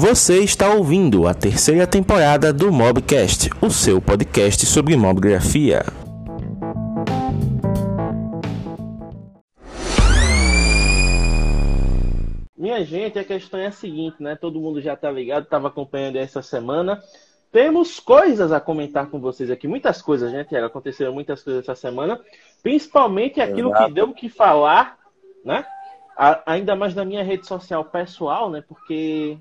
Você está ouvindo a terceira temporada do Mobcast, o seu podcast sobre mobgrafia. Minha gente, a questão é a seguinte, né? Todo mundo já tá ligado, estava acompanhando essa semana. Temos coisas a comentar com vocês aqui, muitas coisas, né, Tiago? Aconteceram muitas coisas essa semana, principalmente aquilo Exato. que deu o que falar, né? A, ainda mais na minha rede social pessoal, né? Porque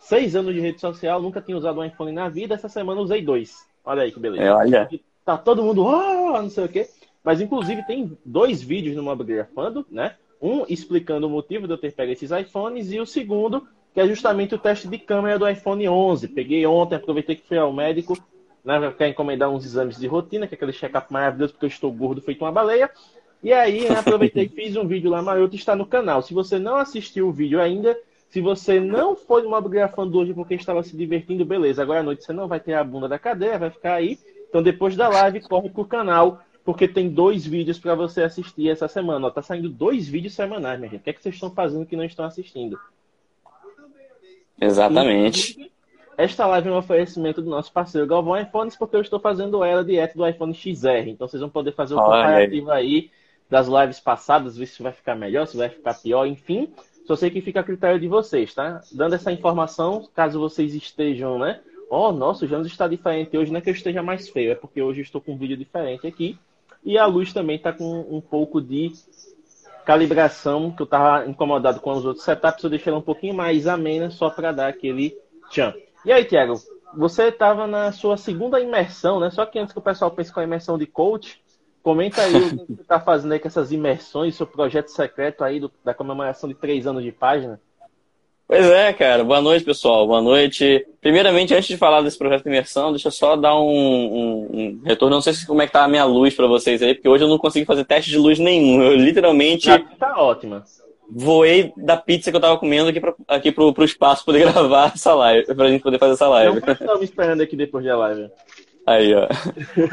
seis anos de rede social, nunca tinha usado um iPhone na vida, essa semana usei dois. Olha aí que beleza. É, olha. Tá todo mundo, oh, não sei o quê. Mas, inclusive, tem dois vídeos no Mobgrafando, né? Um explicando o motivo de eu ter pego esses iPhones e o segundo, que é justamente o teste de câmera do iPhone 11. Peguei ontem, aproveitei que fui ao médico, né? Quer encomendar uns exames de rotina, que é aquele check-up maravilhoso, porque eu estou gordo feito uma baleia. E aí, né, aproveitei e fiz um vídeo lá maroto, está no canal. Se você não assistiu o vídeo ainda, se você não foi no Mobgrafando hoje porque estava se divertindo, beleza. Agora à noite você não vai ter a bunda da cadeira, vai ficar aí. Então depois da live, corre pro canal, porque tem dois vídeos para você assistir essa semana. Ó, tá saindo dois vídeos semanais, minha gente. O que é que vocês estão fazendo que não estão assistindo? Exatamente. E, esta live é um oferecimento do nosso parceiro Galvão iPhones, porque eu estou fazendo ela direto do iPhone XR. Então vocês vão poder fazer o comparativo aí das lives passadas, ver se vai ficar melhor, se vai ficar pior, enfim. Só sei que fica a critério de vocês, tá? Dando essa informação, caso vocês estejam, né? Oh, nossa, o Janos está diferente hoje, não é que eu esteja mais feio, é porque hoje estou com um vídeo diferente aqui. E a luz também está com um pouco de calibração, que eu estava incomodado com os outros setups, eu deixei ela um pouquinho mais amena, só para dar aquele tchan. E aí, Tiago, você estava na sua segunda imersão, né? Só que antes que o pessoal pense com a imersão de coach, Comenta aí o que você está fazendo aí com essas imersões, seu projeto secreto aí do, da comemoração de três anos de página. Pois é, cara. Boa noite, pessoal. Boa noite. Primeiramente, antes de falar desse projeto de imersão, deixa eu só dar um, um, um retorno. Não sei se, como é que tá a minha luz para vocês aí, porque hoje eu não consegui fazer teste de luz nenhum. Eu literalmente. Tá, tá ótima. Voei da pizza que eu tava comendo aqui, pra, aqui pro, pro espaço poder gravar essa live, pra gente poder fazer essa live. Não estamos esperando aqui depois da live. Aí, ó.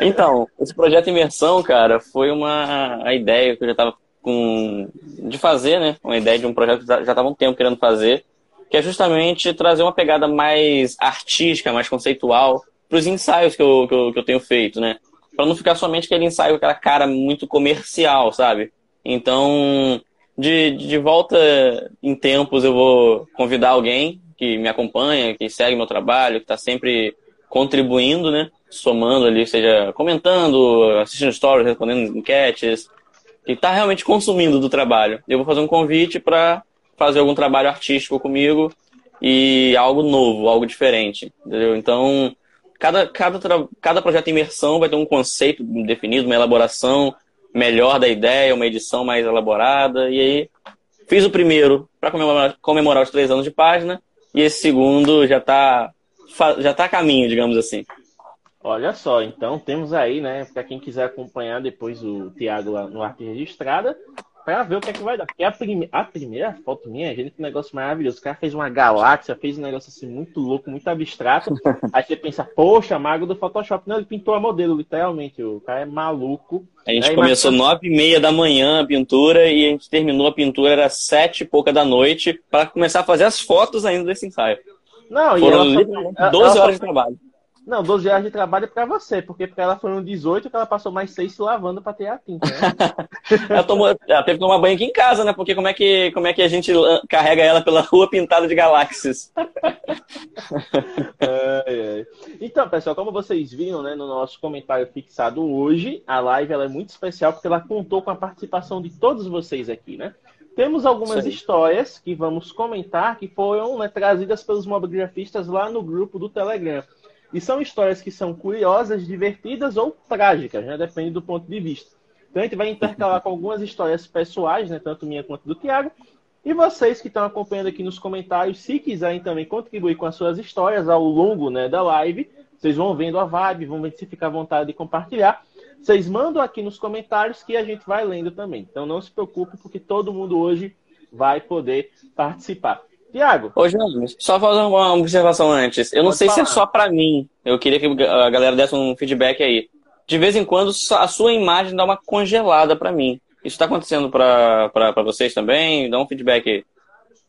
Então, esse projeto Imersão, cara, foi uma a ideia que eu já estava com de fazer, né? Uma ideia de um projeto que já estava um tempo querendo fazer, que é justamente trazer uma pegada mais artística, mais conceitual para os ensaios que eu, que eu, que eu tenho feito, né? Para não ficar somente aquele ensaio aquela cara muito comercial, sabe? Então, de, de volta em tempos, eu vou convidar alguém que me acompanha, que segue meu trabalho, que está sempre contribuindo, né? Somando ali, seja comentando, assistindo stories, respondendo enquetes, que está realmente consumindo do trabalho. Eu vou fazer um convite para fazer algum trabalho artístico comigo e algo novo, algo diferente, entendeu? Então, cada, cada, cada projeto de imersão vai ter um conceito definido, uma elaboração melhor da ideia, uma edição mais elaborada, e aí fiz o primeiro para comemorar, comemorar os três anos de página, e esse segundo já está já tá a caminho, digamos assim. Olha só, então temos aí, né, para quem quiser acompanhar depois o Thiago lá no Arte Registrada, para ver o que é que vai dar. Porque a, prime a primeira foto minha, gente, que negócio maravilhoso. O cara fez uma galáxia, fez um negócio assim muito louco, muito abstrato. aí você pensa, poxa, mago do Photoshop. Não, ele pintou a modelo, literalmente. O cara é maluco. A gente aí, começou nove e meia da manhã a pintura e a gente terminou a pintura, era sete e pouca da noite, para começar a fazer as fotos ainda desse ensaio. Não, Foram e ela 12 horas de trabalho. Não, 12 horas de trabalho é pra você, porque pra ela foram 18 que ela passou mais 6 se lavando pra ter a tinta, né? ela, tomou, ela teve que tomar banho aqui em casa, né? Porque como é que, como é que a gente carrega ela pela rua pintada de galáxias? Então, pessoal, como vocês viram né, no nosso comentário fixado hoje, a live ela é muito especial porque ela contou com a participação de todos vocês aqui, né? Temos algumas histórias que vamos comentar que foram né, trazidas pelos mobigrafistas lá no grupo do Telegram. E são histórias que são curiosas, divertidas ou trágicas, né? Depende do ponto de vista. Então a gente vai intercalar com algumas histórias pessoais, né? Tanto minha quanto do Tiago. E vocês que estão acompanhando aqui nos comentários, se quiserem também contribuir com as suas histórias ao longo né, da live, vocês vão vendo a vibe, vão ver se fica à vontade de compartilhar. Vocês mandam aqui nos comentários que a gente vai lendo também. Então não se preocupe, porque todo mundo hoje vai poder participar. Tiago. Ô, João, só fazer uma observação antes. Eu não sei falar. se é só para mim. Eu queria que a galera desse um feedback aí. De vez em quando, a sua imagem dá uma congelada para mim. Isso está acontecendo para vocês também? Dá um feedback aí.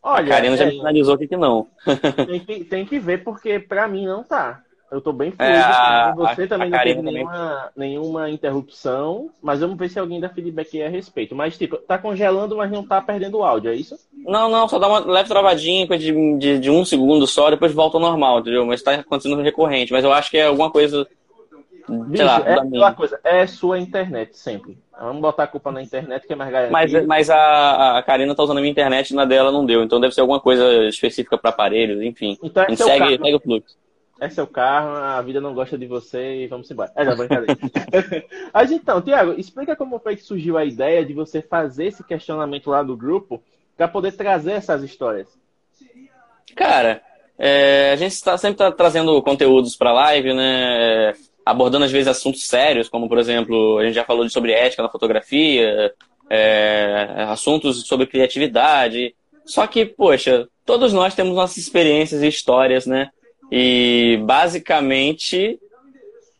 Olha, a Karina já é, me finalizou aqui que não. tem, que, tem que ver, porque pra mim não tá. Eu tô bem feliz. É, você a, também a não teve nenhuma, nenhuma interrupção, mas vamos ver se alguém dá feedback a respeito. Mas, tipo, tá congelando, mas não tá perdendo o áudio, é isso? Não, não, só dá uma leve travadinha de, de, de um segundo só, depois volta ao normal, entendeu? Mas tá acontecendo recorrente. Mas eu acho que é alguma coisa. Bicho, lá, é aquela coisa, é sua internet sempre. Vamos botar a culpa na internet que é mais garantido. Mas, mas a, a Karina tá usando a minha internet e na dela não deu. Então deve ser alguma coisa específica para aparelhos, enfim. Então é segue, segue o fluxo é seu carro, a vida não gosta de você e vamos embora. É, não, brincadeira. Mas então, Tiago, explica como foi que surgiu a ideia de você fazer esse questionamento lá do grupo para poder trazer essas histórias. Cara, é, a gente está sempre tá trazendo conteúdos para live, né? Abordando às vezes assuntos sérios, como por exemplo, a gente já falou sobre ética na fotografia, é, assuntos sobre criatividade. Só que, poxa, todos nós temos nossas experiências e histórias, né? E basicamente,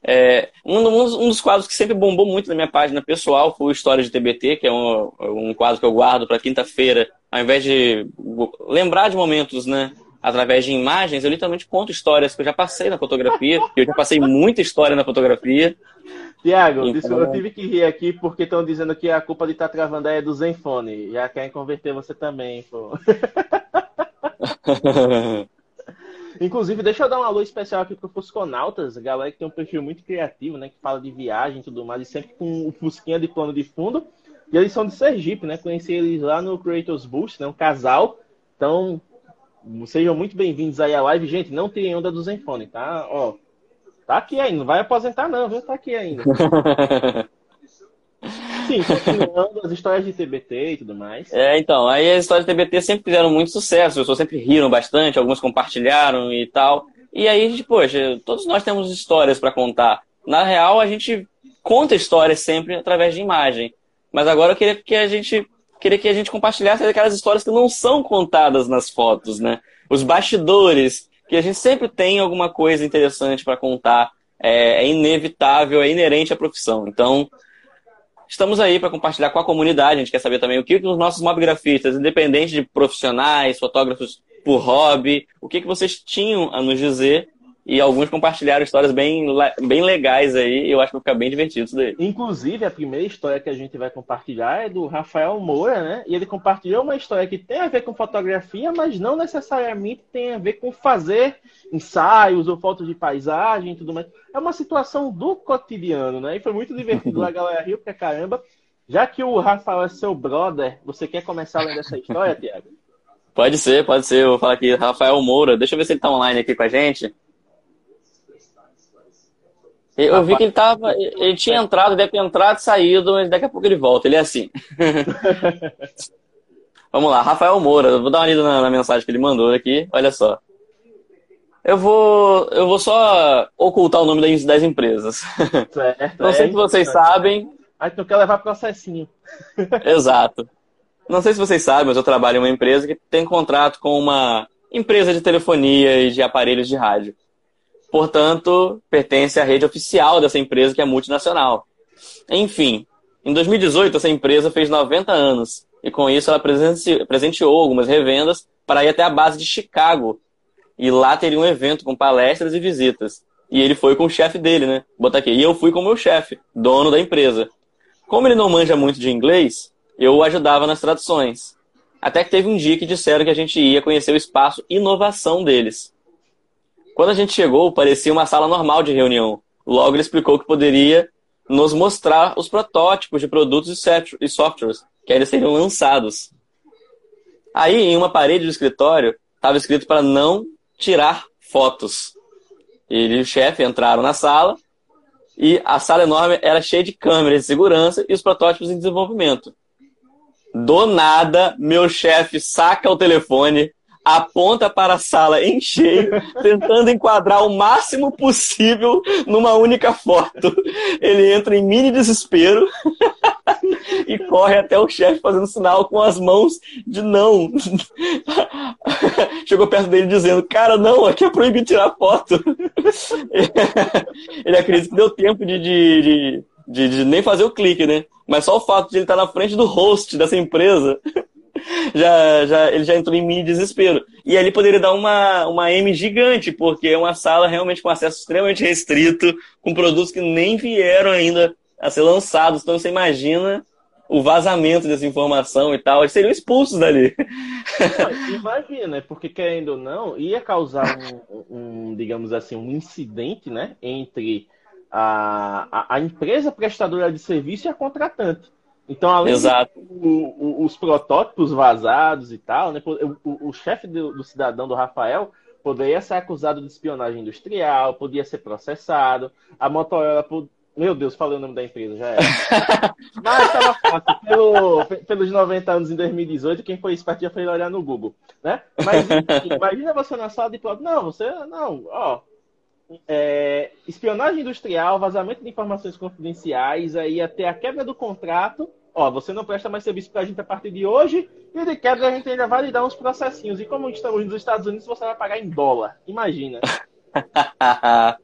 é, um, um, dos quadros que sempre bombou muito na minha página pessoal foi o História de TBT, que é um, um quadro que eu guardo para quinta-feira. Ao invés de lembrar de momentos, né? Através de imagens, eu literalmente conto histórias que eu já passei na fotografia, eu já passei muita história na fotografia. Tiago, então... eu tive que rir aqui porque estão dizendo que a culpa de estar tá travando é do Zenfone. Já querem converter você também, pô. Inclusive, deixa eu dar um alô especial aqui pro Fusconautas, galera que tem um perfil muito criativo, né? Que fala de viagem e tudo mais, e sempre com o Fusquinha de plano de fundo. E eles são de Sergipe, né? Conheci eles lá no Creators Boost, né? Um casal. Então, sejam muito bem-vindos aí à live. Gente, não tirem onda do Zenfone, tá? Ó, tá aqui ainda. Não vai aposentar não, viu? Tá aqui ainda. Sim, continuando as histórias de TBT e tudo mais. É, então, aí as histórias de TBT sempre fizeram muito sucesso, as pessoas sempre riram bastante, algumas compartilharam e tal. E aí, gente, poxa, todos nós temos histórias para contar. Na real, a gente conta histórias sempre através de imagem. Mas agora eu queria que a gente queria que a gente compartilhasse aquelas histórias que não são contadas nas fotos, né? Os bastidores, que a gente sempre tem alguma coisa interessante para contar. É, é inevitável, é inerente à profissão. Então, Estamos aí para compartilhar com a comunidade. A gente quer saber também o que os nossos mobigrafistas, independente de profissionais, fotógrafos por hobby, o que, que vocês tinham a nos dizer e alguns compartilharam histórias bem, bem legais aí, e eu acho que vai ficar bem divertido isso daí. Inclusive, a primeira história que a gente vai compartilhar é do Rafael Moura, né? E ele compartilhou uma história que tem a ver com fotografia, mas não necessariamente tem a ver com fazer ensaios ou fotos de paisagem e tudo mais. É uma situação do cotidiano, né? E foi muito divertido lá, galera riu pra caramba. Já que o Rafael é seu brother, você quer começar lendo essa história, Tiago? Pode ser, pode ser. Eu vou falar aqui, Rafael Moura. Deixa eu ver se ele tá online aqui com a gente. Eu vi que ele tava. Ele tinha entrado, deve ter entrado e saído, mas daqui a pouco ele volta. Ele é assim. Vamos lá, Rafael Moura. Vou dar uma lida na, na, mensagem que ele mandou aqui. Olha só. Eu vou, eu vou só ocultar o nome das, das empresas. Certo, Não sei é se vocês sabem. Aí tu quer levar processinho. Exato. Não sei se vocês sabem, mas eu trabalho em uma empresa que tem contrato com uma empresa de telefonia e de aparelhos de rádio. Portanto, pertence à rede oficial dessa empresa, que é multinacional. Enfim, em 2018, essa empresa fez 90 anos. E com isso, ela presenteou algumas revendas para ir até a base de Chicago. E lá teria um evento com palestras e visitas. E ele foi com o chefe dele, né? Botar aqui. E eu fui com o meu chefe, dono da empresa. Como ele não manja muito de inglês, eu o ajudava nas traduções. Até que teve um dia que disseram que a gente ia conhecer o espaço inovação deles. Quando a gente chegou, parecia uma sala normal de reunião. Logo, ele explicou que poderia nos mostrar os protótipos de produtos e softwares que ainda seriam lançados. Aí, em uma parede do escritório, estava escrito para não tirar fotos. Ele e o chefe entraram na sala e a sala enorme era cheia de câmeras de segurança e os protótipos em desenvolvimento. Do nada, meu chefe saca o telefone, aponta para a sala em cheio, tentando enquadrar o máximo possível numa única foto. Ele entra em mini desespero e corre até o chefe fazendo sinal com as mãos de não. Chegou perto dele dizendo: Cara, não, aqui é proibido tirar foto. Ele acredita que deu tempo de, de, de, de, de nem fazer o clique, né? Mas só o fato de ele estar na frente do host dessa empresa já, já, ele já entrou em mini desespero. E ali poderia dar uma, uma M gigante, porque é uma sala realmente com acesso extremamente restrito, com produtos que nem vieram ainda a ser lançados. Então você imagina o vazamento dessa informação e tal, eles seriam expulsos dali. Imagina, né? porque querendo ou não, ia causar um, um, digamos assim, um incidente, né, entre a, a, a, empresa prestadora de serviço e a contratante. Então, além Exato. os protótipos vazados e tal, né, o, o chefe do, do cidadão, do Rafael, poderia ser acusado de espionagem industrial, podia ser processado, a Motorola meu Deus, falei o nome da empresa, já era. Mas estava fácil. Pelo, pelos 90 anos em 2018, quem foi esperto já foi olhar no Google, né? Mas imagina você na sala de prova. Não, você não, ó. É, espionagem industrial, vazamento de informações confidenciais, aí até a quebra do contrato. Ó, você não presta mais serviço para a gente a partir de hoje, e de quebra a gente ainda vai lhe dar uns processinhos. E como estamos nos Estados Unidos, você vai pagar em dólar. Imagina.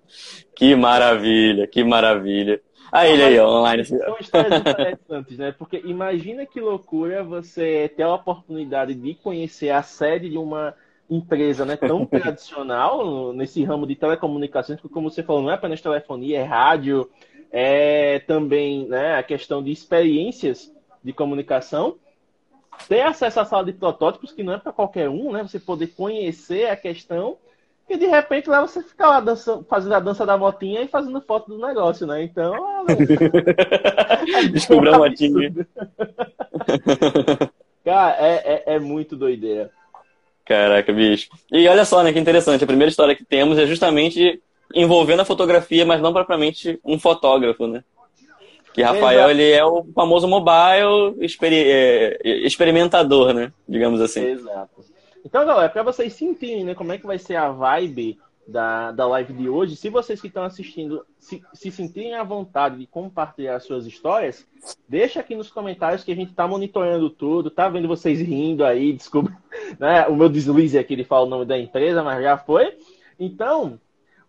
que maravilha, que maravilha. Aí ele aí, online. São histórias interessantes, né? Porque imagina que loucura você ter a oportunidade de conhecer a sede de uma empresa né, tão tradicional nesse ramo de telecomunicações, que como você falou, não é apenas telefonia, é rádio, é também né, a questão de experiências de comunicação. Ter acesso à sala de protótipos, que não é para qualquer um, né? Você poder conhecer a questão e de repente lá você fica lá dançando, fazendo a dança da motinha e fazendo foto do negócio, né? Então. Descobriu a motinha. Cara, é, é, é muito doideira. Caraca, bicho. E olha só, né, que interessante. A primeira história que temos é justamente envolvendo a fotografia, mas não propriamente um fotógrafo, né? Que Rafael, Exato. ele é o famoso mobile experi é, experimentador, né? Digamos assim. Exato. Então, galera, para vocês sentirem né, como é que vai ser a vibe da, da live de hoje, se vocês que estão assistindo se, se sentirem à vontade de compartilhar suas histórias, deixa aqui nos comentários que a gente está monitorando tudo, tá vendo vocês rindo aí, desculpa, né, o meu deslize aqui, ele fala o nome da empresa, mas já foi. Então,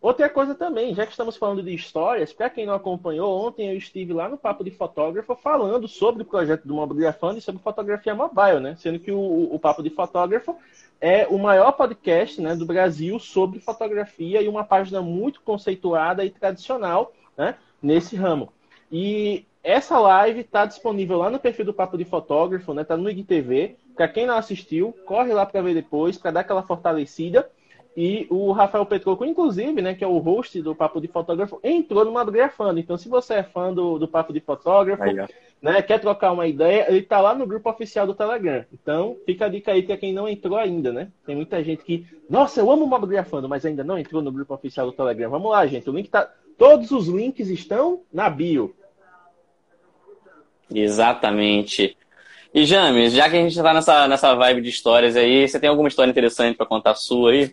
Outra coisa também, já que estamos falando de histórias, para quem não acompanhou, ontem eu estive lá no Papo de Fotógrafo falando sobre o projeto do Mobiliafando e sobre fotografia mobile, né? Sendo que o, o Papo de Fotógrafo é o maior podcast né, do Brasil sobre fotografia e uma página muito conceituada e tradicional né, nesse ramo. E essa live está disponível lá no perfil do Papo de Fotógrafo, né? Está no IGTV. Para quem não assistiu, corre lá para ver depois, para dar aquela fortalecida. E o Rafael Petroco, inclusive, né, que é o host do Papo de Fotógrafo, entrou no Madrugafando. Então, se você é fã do, do Papo de Fotógrafo, aí, né, quer trocar uma ideia, ele está lá no grupo oficial do Telegram. Então, fica a dica aí para quem não entrou ainda, né? Tem muita gente que, nossa, eu amo o Madrugafando, mas ainda não entrou no grupo oficial do Telegram. Vamos lá, gente. O link tá. Todos os links estão na bio. Exatamente. E James, já que a gente está nessa, nessa vibe de histórias aí, você tem alguma história interessante para contar sua aí?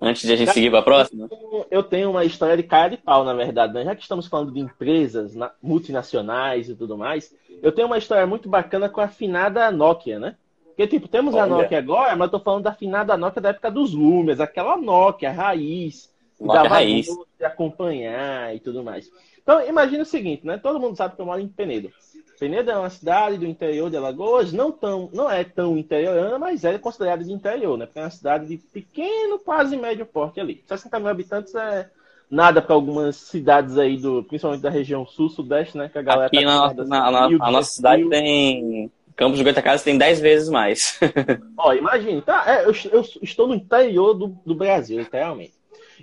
Antes de a gente seguir para a próxima? Eu tenho uma história de cara de pau, na verdade. Né? Já que estamos falando de empresas multinacionais e tudo mais, eu tenho uma história muito bacana com a finada Nokia, né? Porque, tipo, temos Olha. a Nokia agora, mas eu tô falando da finada Nokia da época dos Lumias, aquela Nokia raiz, Nokia dava raiz. de acompanhar e tudo mais. Então, imagina o seguinte, né? Todo mundo sabe que eu moro em Penedo. Penedo é uma cidade do interior de Alagoas, não, tão, não é tão interiorana, mas é considerada de interior, né? Porque é uma cidade de pequeno, quase médio porte ali. 60 mil habitantes é nada para algumas cidades aí, do, principalmente da região sul-sudeste, né? Que a galera Aqui tá na, na, na, a nossa cidade tem. Campos de Goitacazes tem 10 vezes mais. Ó, imagine, tá? É, eu, eu, estou no interior do, do Brasil, literalmente.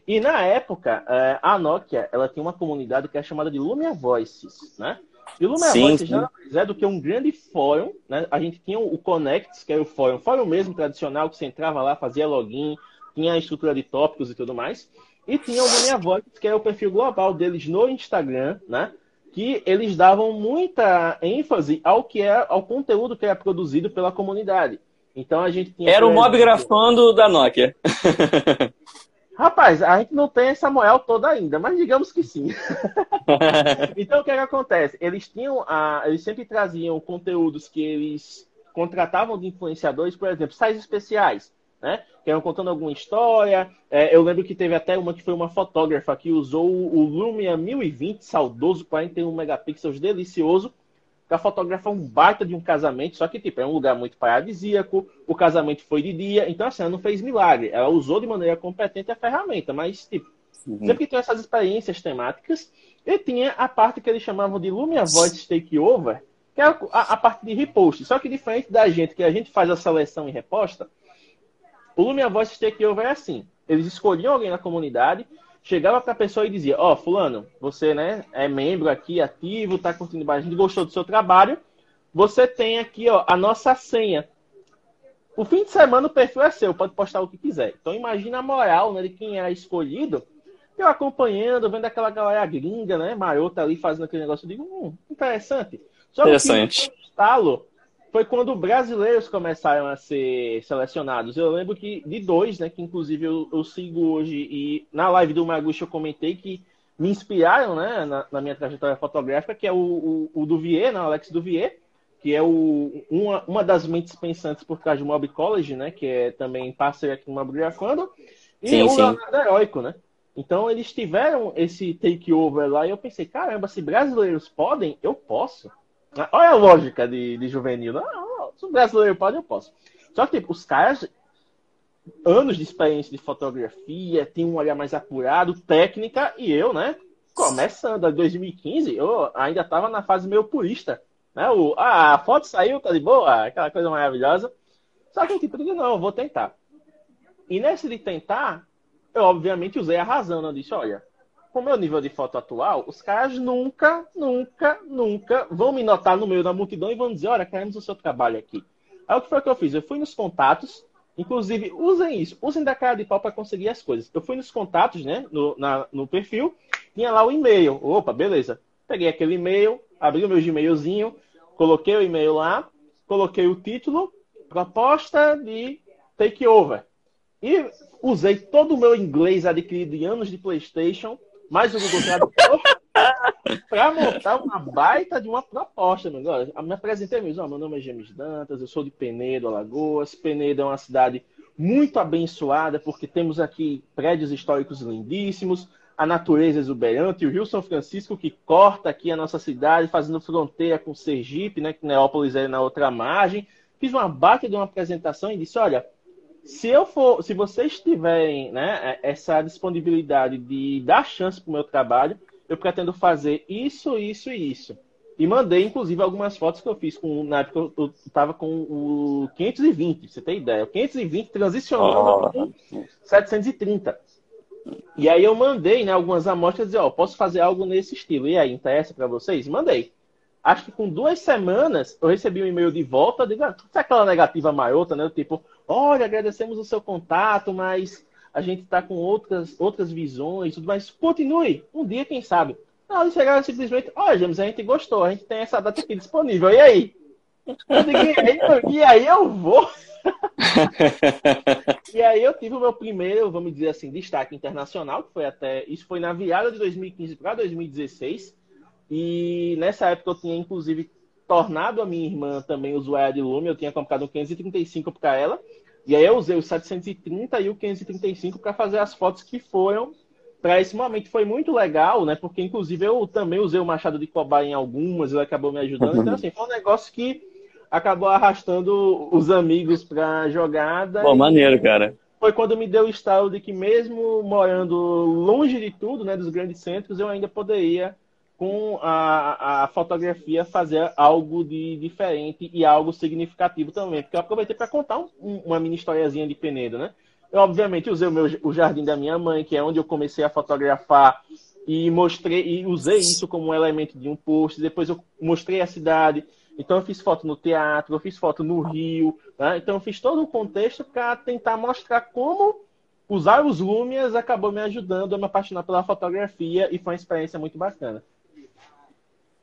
E na época, é, a Nokia, ela tinha uma comunidade que é chamada de Lumia Voices, né? E o nada mais é do que um grande fórum, né? A gente tinha o Connects, que era o fórum, fórum mesmo tradicional, que você entrava lá, fazia login, tinha a estrutura de tópicos e tudo mais. E tinha o Lumia Voices, que é o perfil global deles no Instagram, né? Que eles davam muita ênfase ao que é, ao conteúdo que era produzido pela comunidade. Então a gente tinha. Era o mob grafando da Nokia. Rapaz, a gente não tem essa moral toda ainda, mas digamos que sim. então o que, é que acontece? Eles tinham a, eles sempre traziam conteúdos que eles contratavam de influenciadores, por exemplo, sites especiais, né? Que eram contando alguma história. É, eu lembro que teve até uma que foi uma fotógrafa que usou o Lumia 1020 saudoso 41 megapixels delicioso para fotografar um baita de um casamento, só que, tipo, é um lugar muito paradisíaco, o casamento foi de dia, então, assim, ela não fez milagre, ela usou de maneira competente a ferramenta, mas, tipo, uhum. sempre que tem essas experiências temáticas, e tinha a parte que eles chamavam de Lumia Voice Takeover, que é a, a, parte de repost, só que diferente da gente, que a gente faz a seleção e reposta, o Lumia Voice Takeover é assim, eles escolhiam alguém na comunidade, chegava para a pessoa e dizia: Ó, oh, Fulano, você né, é membro aqui, ativo, está curtindo a gente gostou do seu trabalho. Você tem aqui ó, a nossa senha. O fim de semana o perfil é seu, pode postar o que quiser. Então imagina a moral né, de quem era escolhido. Eu acompanhando, vendo aquela galera gringa, né? Marota ali fazendo aquele negócio, eu digo, hum, interessante. Só interessante. que o foi quando brasileiros começaram a ser selecionados. Eu lembro que de dois, né, que inclusive eu, eu sigo hoje, e na live do Maguchi eu comentei que me inspiraram né, na, na minha trajetória fotográfica, que é o, o, o Duvier, né, Alex Duvier, que é o, uma, uma das mentes pensantes por trás do Mob College, né, que é também parceiro aqui no Mobgrafando, e sim, o sim. Leonardo Heróico, né? Então eles tiveram esse takeover lá e eu pensei, caramba, se brasileiros podem, eu posso. Olha a lógica de, de juvenil. Não, se o brasileiro pode, eu posso. Só que, tipo, os caras, anos de experiência de fotografia, tem um olhar mais apurado, técnica, e eu, né, começando, em 2015, eu ainda estava na fase meio purista. Né? O, ah, a foto saiu, tá de boa, aquela coisa maravilhosa. Só que, tipo, eu digo, não, eu vou tentar. E nesse de tentar, eu obviamente usei a razão. Né? Eu disse, olha, com o meu nível de foto atual, os caras nunca, nunca, nunca vão me notar no meio da multidão e vão dizer, olha, queremos o seu trabalho aqui. Aí o que foi que eu fiz? Eu fui nos contatos, inclusive, usem isso, usem da cara de pau para conseguir as coisas. Eu fui nos contatos, né, no, na, no perfil, tinha lá o e-mail. Opa, beleza. Peguei aquele e-mail, abri o meu Gmailzinho, coloquei o e-mail lá, coloquei o título, proposta de takeover. E usei todo o meu inglês adquirido em anos de PlayStation mais o Google Tradutor para montar uma baita de uma proposta. Meu. Eu me apresentei mesmo. meu nome é James Dantas, eu sou de Penedo, Alagoas. Penedo é uma cidade muito abençoada, porque temos aqui prédios históricos lindíssimos, a natureza exuberante, o Rio São Francisco que corta aqui a nossa cidade, fazendo fronteira com Sergipe, né, que Neópolis é na outra margem. Fiz uma baita de uma apresentação e disse, olha, se eu for, se vocês tiverem né, essa disponibilidade de dar chance para o meu trabalho, eu pretendo fazer isso, isso e isso. E mandei, inclusive, algumas fotos que eu fiz com. Na época eu estava com o 520, você tem ideia. O 520 transicionando oh. 730. E aí eu mandei né, algumas amostras e dizer, ó, posso fazer algo nesse estilo. E aí, interessa para vocês? Mandei. Acho que com duas semanas eu recebi um e-mail de volta, digo, ah, aquela negativa maiota, né? Tipo, olha, agradecemos o seu contato, mas a gente está com outras, outras visões, tudo mais. Continue, um dia, quem sabe. Não, eles chegaram simplesmente, olha, James, a gente gostou, a gente tem essa data aqui disponível, e aí? Eu digo, e, aí, e aí eu vou. e aí eu tive o meu primeiro, vamos dizer assim, destaque internacional, que foi até. Isso foi na virada de 2015 para 2016. E nessa época eu tinha, inclusive, tornado a minha irmã também usuária de Lume. Eu tinha comprado um 535 para ela. E aí eu usei o 730 e o 535 para fazer as fotos que foram para esse momento. Foi muito legal, né? Porque inclusive eu também usei o machado de cobaia em algumas, ele acabou me ajudando. Então, assim, foi um negócio que acabou arrastando os amigos para jogada. Pô, maneiro, cara. Foi quando me deu o estalo de que mesmo morando longe de tudo, né, dos grandes centros, eu ainda poderia com a, a fotografia fazer algo de diferente e algo significativo também. Porque eu aproveitei para contar um, uma mini historiazinha de Penedo, né? Eu, obviamente, usei o, meu, o jardim da minha mãe, que é onde eu comecei a fotografar, e mostrei e usei isso como um elemento de um post. Depois eu mostrei a cidade. Então eu fiz foto no teatro, eu fiz foto no Rio. Né? Então eu fiz todo o contexto para tentar mostrar como usar os Lumias acabou me ajudando a me apaixonar pela fotografia e foi uma experiência muito bacana.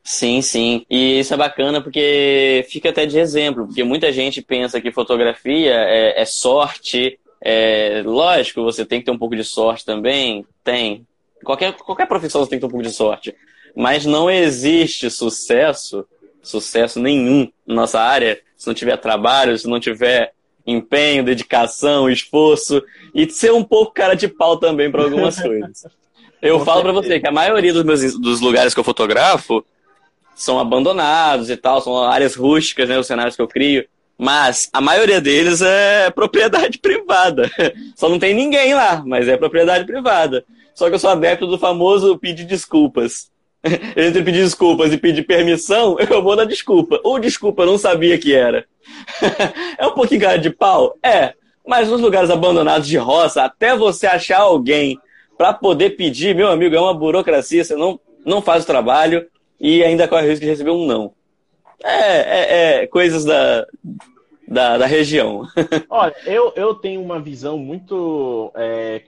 Sim, sim. E isso é bacana porque fica até de exemplo, porque muita gente pensa que fotografia é, é sorte. É, lógico, você tem que ter um pouco de sorte também. Tem. Qualquer, qualquer profissão você tem que ter um pouco de sorte. Mas não existe sucesso, sucesso nenhum na nossa área, se não tiver trabalho, se não tiver empenho, dedicação, esforço e ser um pouco cara de pau também para algumas coisas. Eu falo para você que a maioria dos meus dos lugares que eu fotografo são abandonados e tal, são áreas rústicas, né, os cenários que eu crio. Mas a maioria deles é propriedade privada. Só não tem ninguém lá, mas é propriedade privada. Só que eu sou adepto do famoso pedir desculpas. Entre pedir desculpas e pedir permissão, eu vou dar desculpa. Ou desculpa, eu não sabia que era. é um pouquinho cara de pau? É. Mas nos lugares abandonados de roça, até você achar alguém para poder pedir, meu amigo, é uma burocracia, você não, não faz o trabalho e ainda corre o risco de receber um não. É, é, é coisas da, da, da região. Olha, eu, eu tenho uma visão muito, é,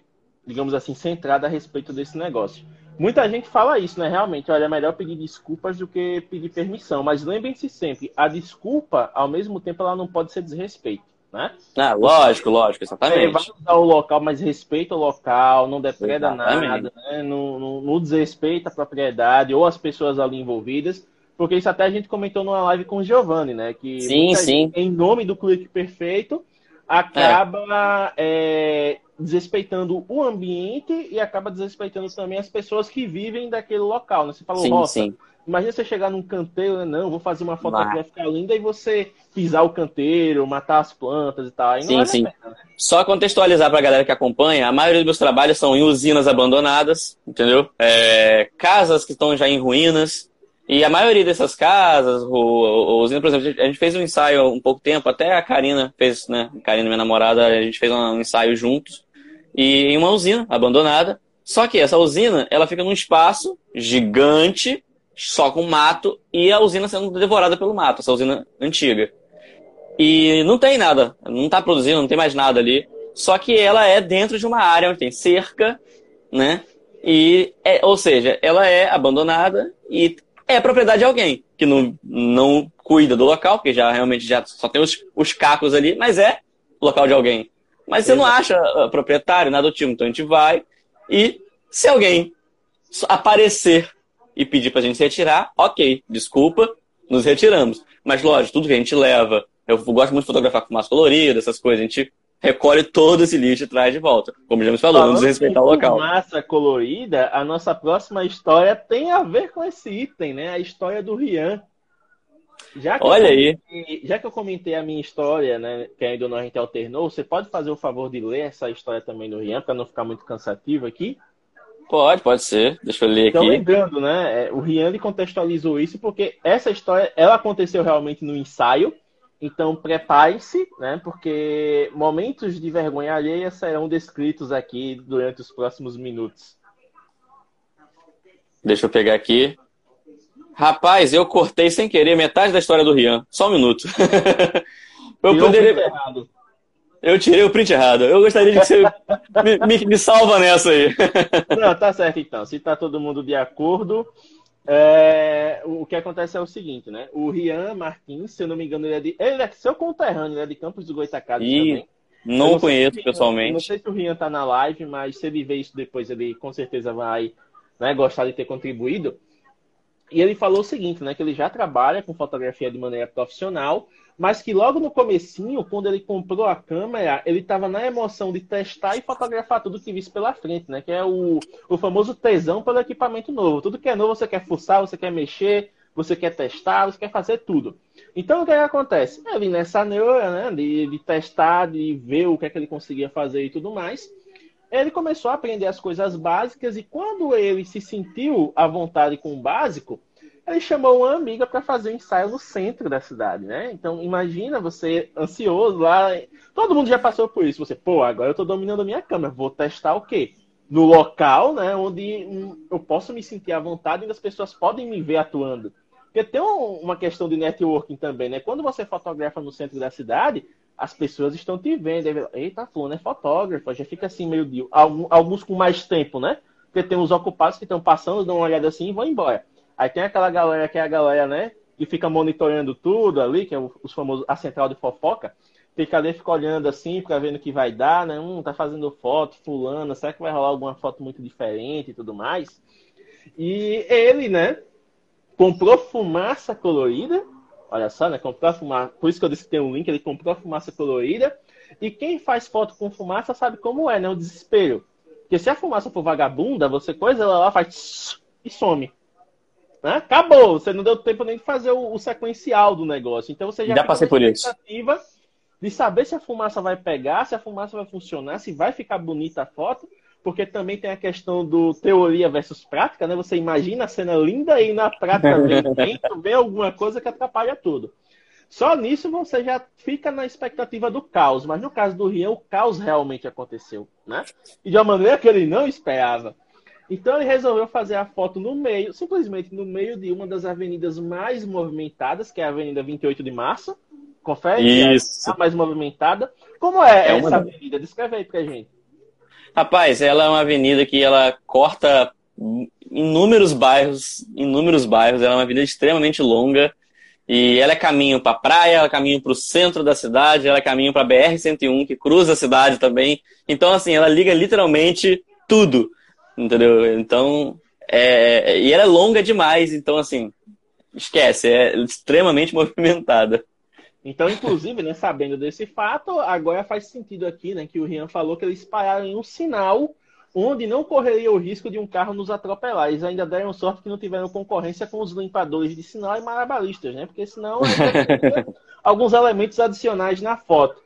digamos assim, centrada a respeito desse negócio. Muita gente fala isso, né? Realmente, olha, é melhor pedir desculpas do que pedir permissão. Mas lembrem-se sempre, a desculpa, ao mesmo tempo, ela não pode ser desrespeito, né? Ah, lógico, lógico, exatamente. Você vai usar o local, mas respeita o local, não depreda exatamente. nada, né? Não, não, não desrespeita a propriedade ou as pessoas ali envolvidas. Porque isso até a gente comentou numa live com o Giovanni, né? Que sim, sim. Gente, em nome do clique perfeito, acaba é. É, desrespeitando o ambiente e acaba desrespeitando também as pessoas que vivem daquele local. Né? Você falou, sim, sim. imagina você chegar num canteiro, né? não, vou fazer uma foto que vai ficar linda e você pisar o canteiro, matar as plantas e tal. Aí sim, sim. Pena, né? Só contextualizar para a galera que acompanha, a maioria dos meus trabalhos são em usinas abandonadas, entendeu? É, casas que estão já em ruínas, e a maioria dessas casas, o, usina, por exemplo, a gente fez um ensaio um pouco tempo, até a Karina fez, né? A Karina, minha namorada, a gente fez um ensaio juntos. E em uma usina abandonada. Só que essa usina, ela fica num espaço gigante, só com mato, e a usina sendo devorada pelo mato, essa usina antiga. E não tem nada, não está produzindo, não tem mais nada ali. Só que ela é dentro de uma área onde tem cerca, né? E, é, ou seja, ela é abandonada e é propriedade de alguém que não, não cuida do local, porque já realmente já só tem os, os cacos ali, mas é local de alguém. Mas você não acha uh, proprietário, nada do tipo. Então a gente vai e se alguém aparecer e pedir pra gente se retirar, ok, desculpa, nos retiramos. Mas lógico, tudo que a gente leva, eu gosto muito de fotografar com fumaça colorida, essas coisas, a gente recolhe todo esse lixo e traz de volta. Como já me falou, vamos respeitar o local. Massa colorida, a nossa próxima história tem a ver com esse item, né? A história do Rian. Já Olha aí. Já que eu comentei a minha história, né, que ainda não a gente alternou, você pode fazer o favor de ler essa história também do Rian, para não ficar muito cansativo aqui? Pode, pode ser. Deixa eu ler então, aqui. lembrando, né, é, o Rian contextualizou isso porque essa história, ela aconteceu realmente no ensaio, então prepare-se, né? Porque momentos de vergonha alheia serão descritos aqui durante os próximos minutos. Deixa eu pegar aqui. Rapaz, eu cortei sem querer metade da história do Rian. Só um minuto. eu poderia. Eu tirei o print errado. Eu gostaria de que você me, me, me salva nessa aí. Não, tá certo então. Se tá todo mundo de acordo, é, o que acontece é o seguinte, né? O Rian Martins, se eu não me engano, ele é, de, ele é seu conterrâneo, ele é de Campos do Goitacazes também. Não, não conheço Rian, pessoalmente. Não sei se o Rian tá na live, mas se ele ver isso depois, ele com certeza vai né, gostar de ter contribuído. E ele falou o seguinte, né? Que ele já trabalha com fotografia de maneira profissional, mas que logo no comecinho, quando ele comprou a câmera, ele estava na emoção de testar e fotografar tudo que visse pela frente, né? Que é o, o famoso tesão pelo equipamento novo. Tudo que é novo você quer fuçar, você quer mexer, você quer testar, você quer fazer tudo. Então o que, é que acontece? Ele nessa neura, né? De, de testar, de ver o que é que ele conseguia fazer e tudo mais. Ele começou a aprender as coisas básicas e quando ele se sentiu à vontade com o básico, ele chamou uma amiga para fazer um ensaio no centro da cidade, né? Então, imagina você ansioso lá. Todo mundo já passou por isso. Você, pô, agora eu estou dominando a minha câmera. Vou testar o quê? No local, né? Onde hum, eu posso me sentir à vontade e as pessoas podem me ver atuando. Porque tem uma questão de networking também, né? Quando você fotografa no centro da cidade, as pessoas estão te vendo. Eita, fulano é fotógrafo. Já fica assim meio de... Alguns com mais tempo, né? Porque tem os ocupados que estão passando, dão uma olhada assim e vão embora. Aí tem aquela galera que é a galera, né? Que fica monitorando tudo ali, que é os famosos, a central de fofoca. Fica ali, fica olhando assim, fica vendo o que vai dar, né? Hum, tá fazendo foto, fulano, será que vai rolar alguma foto muito diferente e tudo mais? E ele, né? Comprou fumaça colorida. Olha só, né? Comprou fumaça. Por isso que eu disse que tem um link, ele comprou fumaça colorida. E quem faz foto com fumaça sabe como é, né? O desespero. Porque se a fumaça for vagabunda, você coisa, ela lá faz e some. Né? Acabou. Você não deu tempo nem de fazer o, o sequencial do negócio. Então você já, já passei por isso. de saber se a fumaça vai pegar, se a fumaça vai funcionar, se vai ficar bonita a foto, porque também tem a questão do teoria versus prática, né? Você imagina a cena linda e na prática vem vento, vem alguma coisa que atrapalha tudo. Só nisso você já fica na expectativa do caos, mas no caso do Rian, o caos realmente aconteceu, né? E de uma maneira que ele não esperava. Então ele resolveu fazer a foto no meio, simplesmente no meio de uma das avenidas mais movimentadas, que é a Avenida 28 de Março. Confere? Isso. É a mais movimentada. Como é, é essa uma... avenida? Descreve aí pra gente. Rapaz, ela é uma avenida que ela corta inúmeros bairros, inúmeros bairros. Ela é uma avenida extremamente longa. E ela é caminho para praia, ela é caminho para o centro da cidade, ela é caminho para BR-101, que cruza a cidade também. Então, assim, ela liga literalmente tudo. Entendeu? Então, é, e ela é longa demais, então assim, esquece, é extremamente movimentada. Então, inclusive, né, sabendo desse fato, agora faz sentido aqui, né, que o Rian falou que eles pararam em um sinal onde não correria o risco de um carro nos atropelar. Eles ainda deram sorte que não tiveram concorrência com os limpadores de sinal e marabalistas, né? Porque senão alguns elementos adicionais na foto.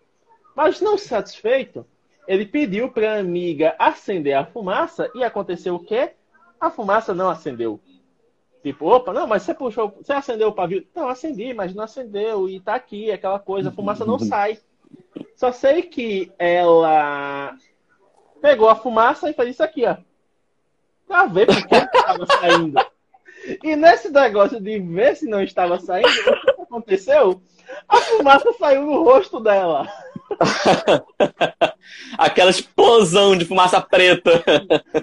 Mas não satisfeito, ele pediu para a amiga acender a fumaça e aconteceu o quê? A fumaça não acendeu. Tipo, opa, não, mas você puxou, você acendeu o pavio? Não, acendi, mas não acendeu e tá aqui, aquela coisa, a fumaça não sai. Só sei que ela pegou a fumaça e fez isso aqui, ó. Pra ver porque estava saindo. E nesse negócio de ver se não estava saindo, o que aconteceu? A fumaça saiu no rosto dela. aquela explosão de fumaça preta.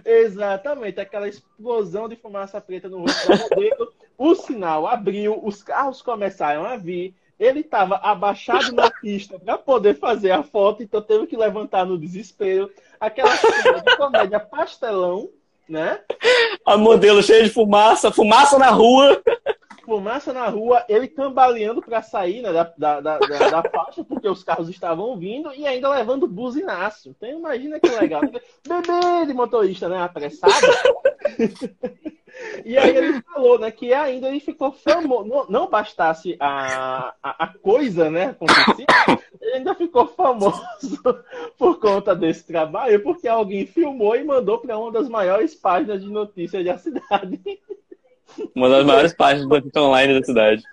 Exatamente, aquela explosão de fumaça preta no rosto do modelo. O sinal abriu, os carros começaram a vir. Ele estava abaixado na pista para poder fazer a foto, então teve que levantar no desespero. Aquela de comédia pastelão, né? A modelo cheia de fumaça, fumaça na rua fumaça na rua, ele cambaleando para sair né, da, da, da, da, faixa, porque os carros estavam vindo, e ainda levando buzinaço. Então imagina que legal. Bebê de motorista, né? Apressado. e aí ele falou, né, que ainda ele ficou famoso. Não, não bastasse a, a, a, coisa, né, acontecer, ele ainda ficou famoso por conta desse trabalho, porque alguém filmou e mandou para uma das maiores páginas de notícias da cidade. Uma das maiores páginas do notícia online da cidade.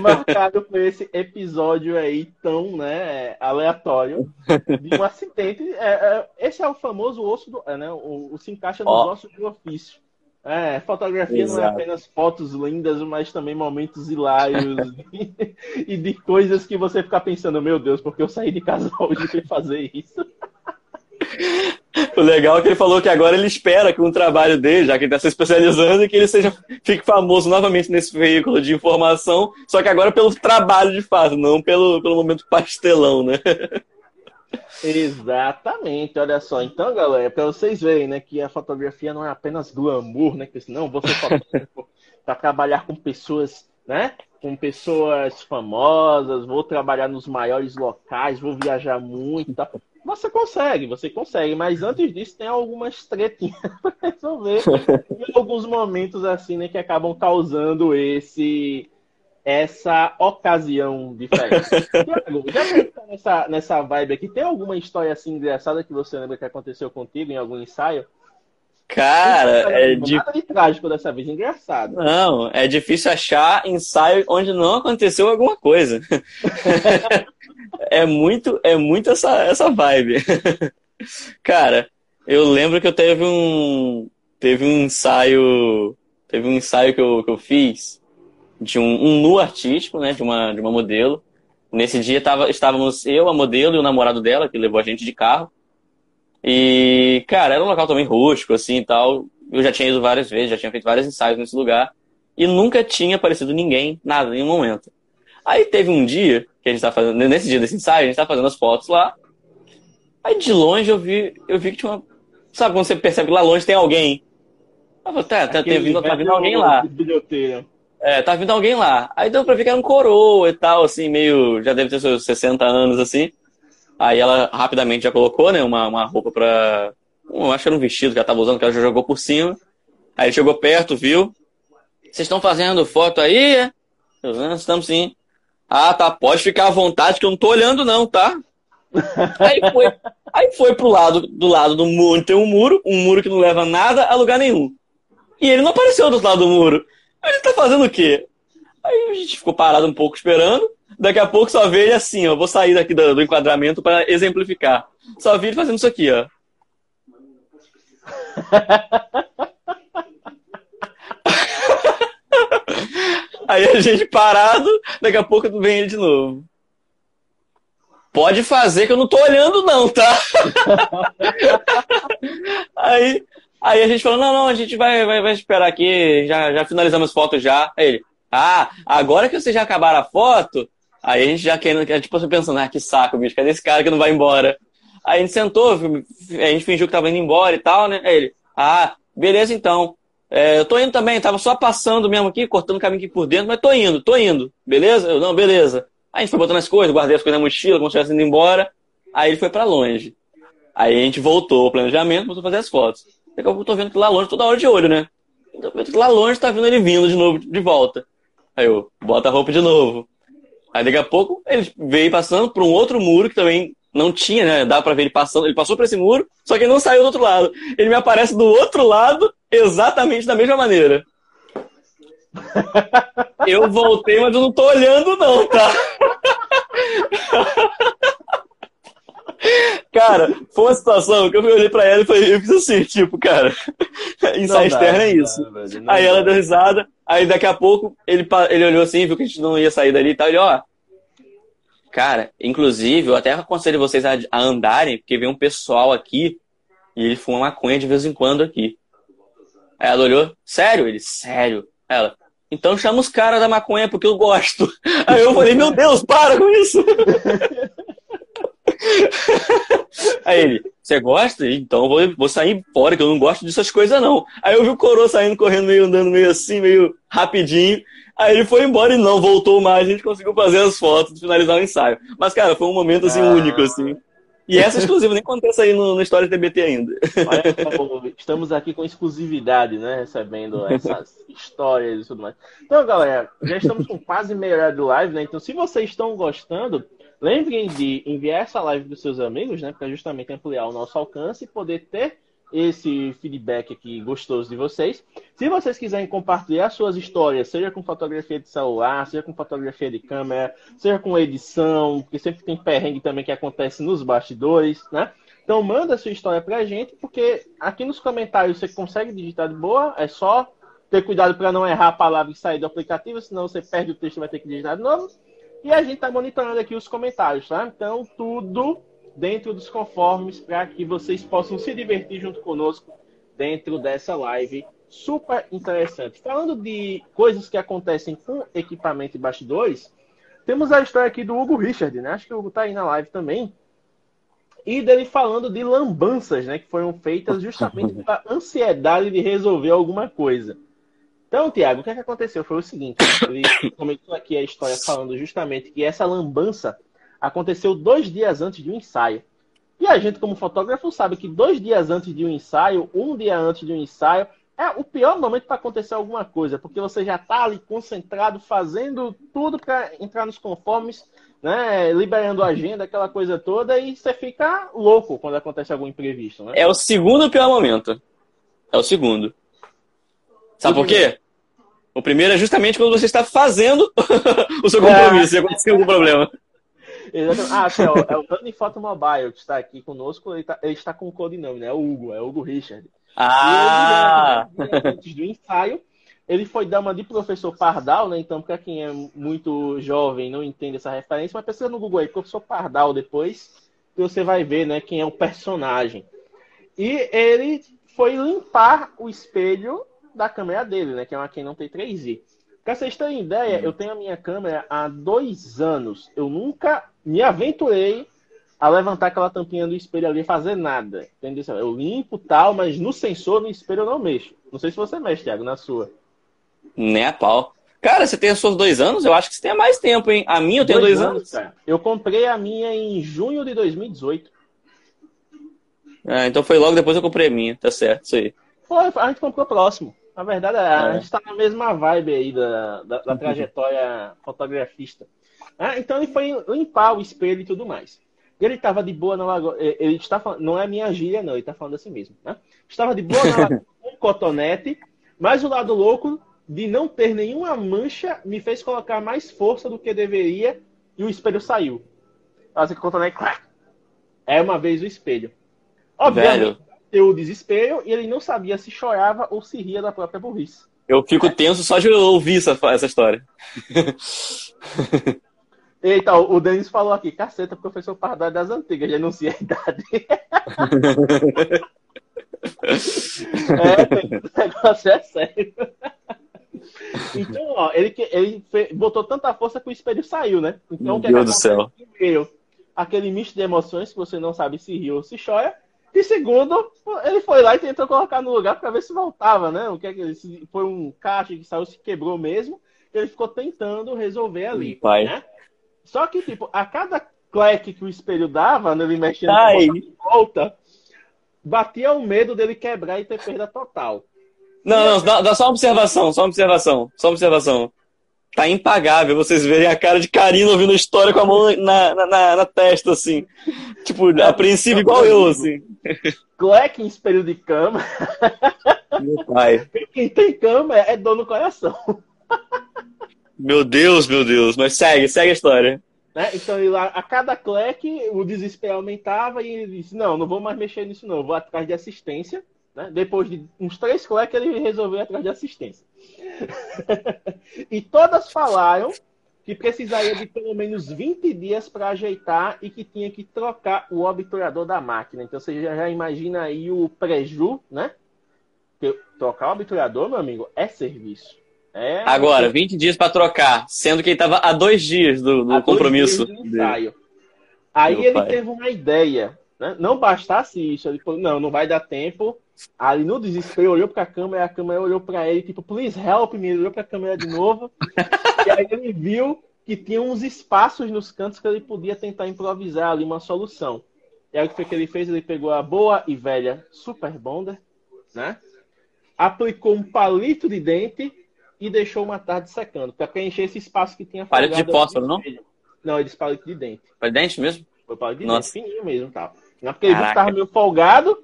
Marcado por esse episódio aí tão né, aleatório de um acidente. É, é, esse é o famoso osso do. É, né, o, o, se encaixa nos oh. ossos do ofício. É, fotografia Exato. não é apenas fotos lindas, mas também momentos hilários e, e de coisas que você fica pensando, meu Deus, porque eu saí de casa hoje para fazer isso. O legal é que ele falou que agora ele espera que um trabalho dele, já que ele está se especializando, que ele seja, fique famoso novamente nesse veículo de informação, só que agora pelo trabalho de fato, não pelo, pelo momento pastelão, né? Exatamente, olha só. Então, galera, para vocês verem, né, que a fotografia não é apenas glamour, né? Que não, vou ser fotógrafo para trabalhar com pessoas, né? Com pessoas famosas, vou trabalhar nos maiores locais, vou viajar muito tal. Você consegue, você consegue, mas antes disso tem algumas tretinhas para resolver. e alguns momentos assim, né, que acabam causando esse essa ocasião diferente. Tiago, já que tá nessa, nessa vibe aqui, tem alguma história assim engraçada que você lembra que aconteceu contigo em algum ensaio? Cara, é de... nada de trágico dessa vez, engraçado. Não, é difícil achar ensaio onde não aconteceu alguma coisa. é muito, é muito essa, essa vibe. Cara, eu lembro que eu teve um, teve um ensaio, teve um ensaio que eu, que eu fiz de um, um nu artístico, né, de uma, de uma modelo. Nesse dia tava, estávamos eu, a modelo e o namorado dela, que levou a gente de carro. E, cara, era um local também rústico, assim e tal. Eu já tinha ido várias vezes, já tinha feito vários ensaios nesse lugar. E nunca tinha aparecido ninguém, nada, em nenhum momento. Aí teve um dia que a gente tá fazendo, nesse dia desse ensaio, a gente tá fazendo as fotos lá. Aí de longe eu vi, eu vi que tinha uma. Sabe quando você percebe que lá longe tem alguém? Eu falei, tá, tá, vindo, tá vindo alguém lá. É, tá vindo alguém lá. Aí deu pra ver que era um coroa e tal, assim, meio. Já deve ter seus 60 anos, assim. Aí ela rapidamente já colocou, né, uma, uma roupa pra. Um, acho que era um vestido que ela tava usando, que ela já jogou por cima. Aí ele chegou perto, viu? vocês estão fazendo foto aí? Eu, "Ah, estamos sim. Ah, tá, pode ficar à vontade que eu não tô olhando não, tá? Aí foi, aí foi pro lado, do lado do muro, onde tem um muro, um muro que não leva nada a lugar nenhum. E ele não apareceu do outro lado do muro. Ele tá fazendo o quê? Aí a gente ficou parado um pouco esperando. Daqui a pouco só vê ele assim, ó. Vou sair daqui do, do enquadramento para exemplificar. Só vi ele fazendo isso aqui, ó. Aí a gente parado, daqui a pouco vem ele de novo. Pode fazer que eu não tô olhando, não, tá? aí, aí a gente falou, não, não, a gente vai, vai, vai esperar aqui, já, já finalizamos as fotos já. Aí ele, ah, agora que vocês já acabaram a foto, aí a gente já querendo, tipo, pensando, ah, que saco, bicho, cadê esse cara que não vai embora? Aí a gente sentou, a gente fingiu que tava indo embora e tal, né? Aí ele, ah, beleza então. É, eu tô indo também, tava só passando mesmo aqui, cortando o caminho aqui por dentro, mas tô indo, tô indo, beleza? Eu, não, beleza. Aí a gente foi botando as coisas, guardei as coisas na mochila, como se estivesse indo embora. Aí ele foi pra longe. Aí a gente voltou ao planejamento, começou a fazer as fotos. Daqui a pouco eu tô vendo que lá longe, toda hora de olho, né? Que lá longe tá vendo ele vindo de novo, de volta. Aí eu, bota a roupa de novo. Aí daqui a pouco ele veio passando por um outro muro que também não tinha, né? Dá pra ver ele passando. Ele passou por esse muro, só que ele não saiu do outro lado. Ele me aparece do outro lado, exatamente da mesma maneira. Eu voltei, mas eu não tô olhando, não, tá? Cara, foi uma situação que eu olhei pra ela e falei, eu fiz assim, tipo, cara, ensaio externo é isso. Dá, velho, aí ela deu risada, aí daqui a pouco ele, ele olhou assim, viu que a gente não ia sair dali e tal, ele, ó. Cara, inclusive, eu até aconselho vocês a, a andarem, porque vem um pessoal aqui e ele fuma maconha de vez em quando aqui. Aí ela olhou, sério? Ele, sério. Ela, então chama os caras da maconha porque eu gosto. Aí eu falei, meu Deus, para com isso! Aí ele, você gosta? Então eu vou, vou sair fora, que eu não gosto dessas coisas, não. Aí eu vi o coroa saindo, correndo, meio andando meio assim, meio rapidinho. Aí ele foi embora e não voltou mais. A gente conseguiu fazer as fotos, finalizar o ensaio. Mas, cara, foi um momento assim ah. único, assim. E essa exclusiva, nem contei essa aí no, no História TBT ainda. Olha, estamos aqui com exclusividade, né? Recebendo essas histórias e tudo mais. Então, galera, já estamos com quase meia hora de live, né? Então, se vocês estão gostando, lembrem de enviar essa live para seus amigos, né? Para justamente ampliar o nosso alcance e poder ter esse feedback aqui gostoso de vocês. Se vocês quiserem compartilhar suas histórias, seja com fotografia de celular, seja com fotografia de câmera, seja com edição, porque sempre tem perrengue também que acontece nos bastidores, né? Então manda sua história pra gente, porque aqui nos comentários você consegue digitar de boa, é só ter cuidado para não errar a palavra e sair do aplicativo, senão você perde o texto e vai ter que digitar de novo. E a gente tá monitorando aqui os comentários, tá? Então tudo dentro dos conformes para que vocês possam se divertir junto conosco dentro dessa live super interessante. Falando de coisas que acontecem com equipamento e bastidores, temos a história aqui do Hugo Richard, né? Acho que o Hugo tá aí na live também. E dele falando de lambanças, né? Que foram feitas justamente pela ansiedade de resolver alguma coisa. Então, Tiago, o que, é que aconteceu? Foi o seguinte: ele comentou aqui a história falando justamente que essa lambança aconteceu dois dias antes de um ensaio. E a gente, como fotógrafo, sabe que dois dias antes de um ensaio, um dia antes de um ensaio, é o pior momento para acontecer alguma coisa, porque você já está ali concentrado, fazendo tudo para entrar nos conformes, né, liberando a agenda, aquela coisa toda, e você fica louco quando acontece algum imprevisto. Né? É o segundo pior momento. É o segundo. Sabe por quê? O primeiro é justamente quando você está fazendo o seu compromisso, é. e aconteceu algum problema. Exatamente. Ah, ó, é o Dani Foto Mobile que está aqui conosco. Ele, tá, ele está com o codinome, né? É o Hugo, é o Hugo Richard. Ah! Ele, antes do ensaio, ele foi dama de professor Pardal, né? Então, para quem é muito jovem não entende essa referência, mas pesquisa no Google aí, professor Pardal depois, que você vai ver, né, quem é o personagem. E ele foi limpar o espelho da câmera dele, né? Que é uma Canon T3i. Pra vocês terem ideia, eu tenho a minha câmera há dois anos. Eu nunca me aventurei a levantar aquela tampinha do espelho ali e fazer nada. Entendeu? Eu limpo tal, mas no sensor, no espelho, eu não mexo. Não sei se você mexe, Thiago, na sua. Nem a pau. Cara, você tem os seus dois anos? Eu acho que você tem mais tempo, hein? A minha eu tenho dois, dois anos. anos. Eu comprei a minha em junho de 2018. Ah, então foi logo depois eu comprei a minha, tá certo, isso aí. Foi, a gente comprou próximo. Na verdade, a é. gente está na mesma vibe aí da, da, da trajetória fotografista. Ah, então ele foi limpar o espelho e tudo mais. Ele estava de boa na lagoa. Ele está falando, não é minha gíria, não, ele está falando assim mesmo. Né? Estava de boa na lagoa com um cotonete, mas o lado louco de não ter nenhuma mancha me fez colocar mais força do que deveria e o espelho saiu. Assim, cotonete. É uma vez o espelho. Obviamente, deu o desespero e ele não sabia se chorava ou se ria da própria burrice. Eu fico tenso só de ouvir essa, essa história. Eita, o Denis falou aqui, caceta, professor Pardal das antigas, já anuncia a idade. é, o negócio é sério. Então, ó, ele, ele botou tanta força que o espelho saiu, né? Então, Meu que Deus do céu. Primeiro, aquele misto de emoções que você não sabe se ri ou se chora. E segundo, ele foi lá e tentou colocar no lugar para ver se voltava, né? O que é que se foi um caixa que saiu, se quebrou mesmo. Ele ficou tentando resolver ali. Pai. Né? Só que, tipo, a cada clack que o espelho dava, né, ele mexendo Ai. de volta, batia o medo dele quebrar e ter perda total. Não, não, dá, dá, só uma observação, só uma observação, só uma observação. Tá impagável vocês verem a cara de Karina ouvindo a história com a mão na, na, na, testa, assim. Tipo, apreensivo igual eu, assim. Clack em espelho de cama. Meu pai. Quem tem cama é dor no coração. Meu Deus, meu Deus. Mas segue, segue a história. Né? Então, ele, a cada cleque, o desespero aumentava e ele disse: Não, não vou mais mexer nisso, não. Vou atrás de assistência. Né? Depois de uns três cleques, ele resolveu ir atrás de assistência. e todas falaram que precisaria de pelo menos 20 dias para ajeitar e que tinha que trocar o obturador da máquina. Então você já, já imagina aí o preju, né? Trocar o obturador, meu amigo, é serviço. É, Agora, 20 dias para trocar, sendo que ele estava há dois dias do, do compromisso. Dias ensaio. Aí Meu ele pai. teve uma ideia. Né? Não bastasse isso, ele falou: não, não vai dar tempo. Aí no desespero olhou para a câmera, a câmera olhou para ele, tipo, please help me, ele olhou para a câmera de novo. e aí ele viu que tinha uns espaços nos cantos que ele podia tentar improvisar ali uma solução. E aí o que foi que ele fez? Ele pegou a boa e velha Super Bonder, né? Aplicou um palito de dente e deixou uma tarde secando, para preencher esse espaço que tinha Palito de fósforo, não? Não, ele disse palito de dente. Palito de dente mesmo? Foi palito de Nossa. dente, fininho mesmo, tal. Não, porque ele viu que tava meio folgado,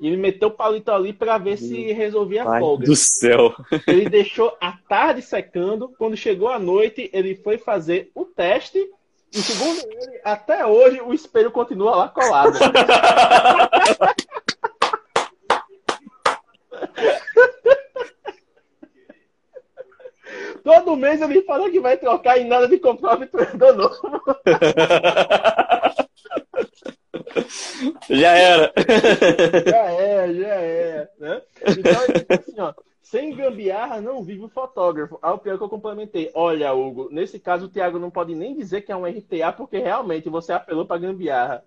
e ele meteu o palito ali para ver se resolvia a folga. do céu! Ele deixou a tarde secando, quando chegou a noite, ele foi fazer o teste, e segundo ele, até hoje o espelho continua lá colado. Todo mês ele fala que vai trocar e nada de comprar treinador novo. Já era. Já é, já é. Né? Então, assim, ó, sem gambiarra não vive o fotógrafo. Aí o pior que eu complementei. Olha, Hugo, nesse caso o Thiago não pode nem dizer que é um RTA, porque realmente você apelou para gambiarra.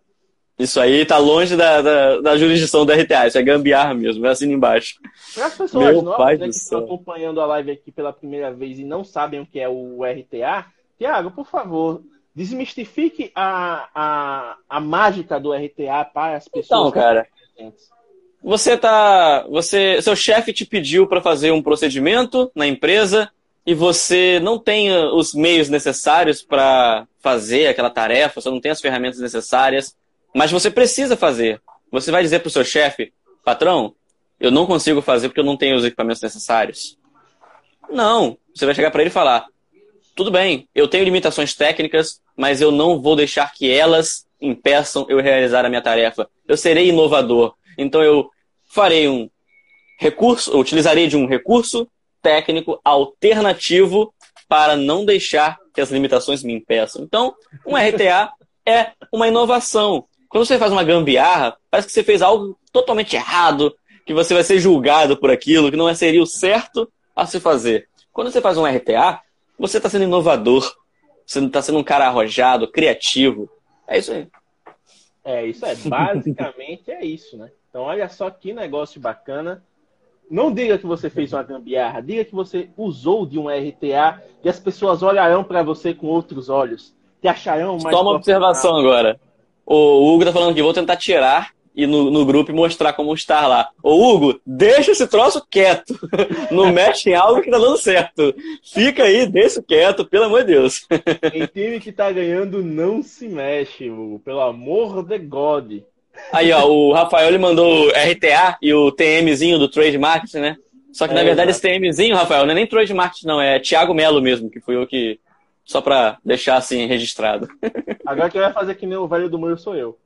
Isso aí tá longe da, da, da, jurisdição do RTA, isso é gambiarra mesmo, é assim embaixo. Para as pessoas Meu novas né, que estão acompanhando a live aqui pela primeira vez e não sabem o que é o RTA, Tiago, por favor, desmistifique a, a, a mágica do RTA para as pessoas. Então, cara, você tá, você, seu chefe te pediu para fazer um procedimento na empresa e você não tem os meios necessários para fazer aquela tarefa, você não tem as ferramentas necessárias mas você precisa fazer. Você vai dizer para o seu chefe, patrão, eu não consigo fazer porque eu não tenho os equipamentos necessários. Não. Você vai chegar para ele e falar: tudo bem, eu tenho limitações técnicas, mas eu não vou deixar que elas impeçam eu realizar a minha tarefa. Eu serei inovador. Então eu farei um recurso, utilizarei de um recurso técnico alternativo para não deixar que as limitações me impeçam. Então, um RTA é uma inovação. Quando você faz uma gambiarra, parece que você fez algo totalmente errado, que você vai ser julgado por aquilo, que não seria o certo a se fazer. Quando você faz um RTA, você está sendo inovador, você está sendo um cara arrojado, criativo. É isso aí. É, isso é. Basicamente é isso, né? Então, olha só que negócio bacana. Não diga que você fez uma gambiarra, diga que você usou de um RTA e as pessoas olharão para você com outros olhos. Te acharão mais. Só uma observação agora. O Hugo tá falando que vou tentar tirar e no, no grupo e mostrar como estar lá. Ô Hugo, deixa esse troço quieto. Não mexe em algo que tá dando certo. Fica aí, deixa quieto, pelo amor de Deus. Em time que tá ganhando, não se mexe, Hugo. Pelo amor de God. Aí, ó, o Rafael ele mandou o RTA e o TMzinho do Trade Market, né? Só que, na é, verdade, exato. esse TMzinho, Rafael, não é nem Trade não. É Thiago Melo mesmo, que foi eu que... Só pra deixar, assim, registrado. Agora quem vai fazer que nem o velho do muro sou eu.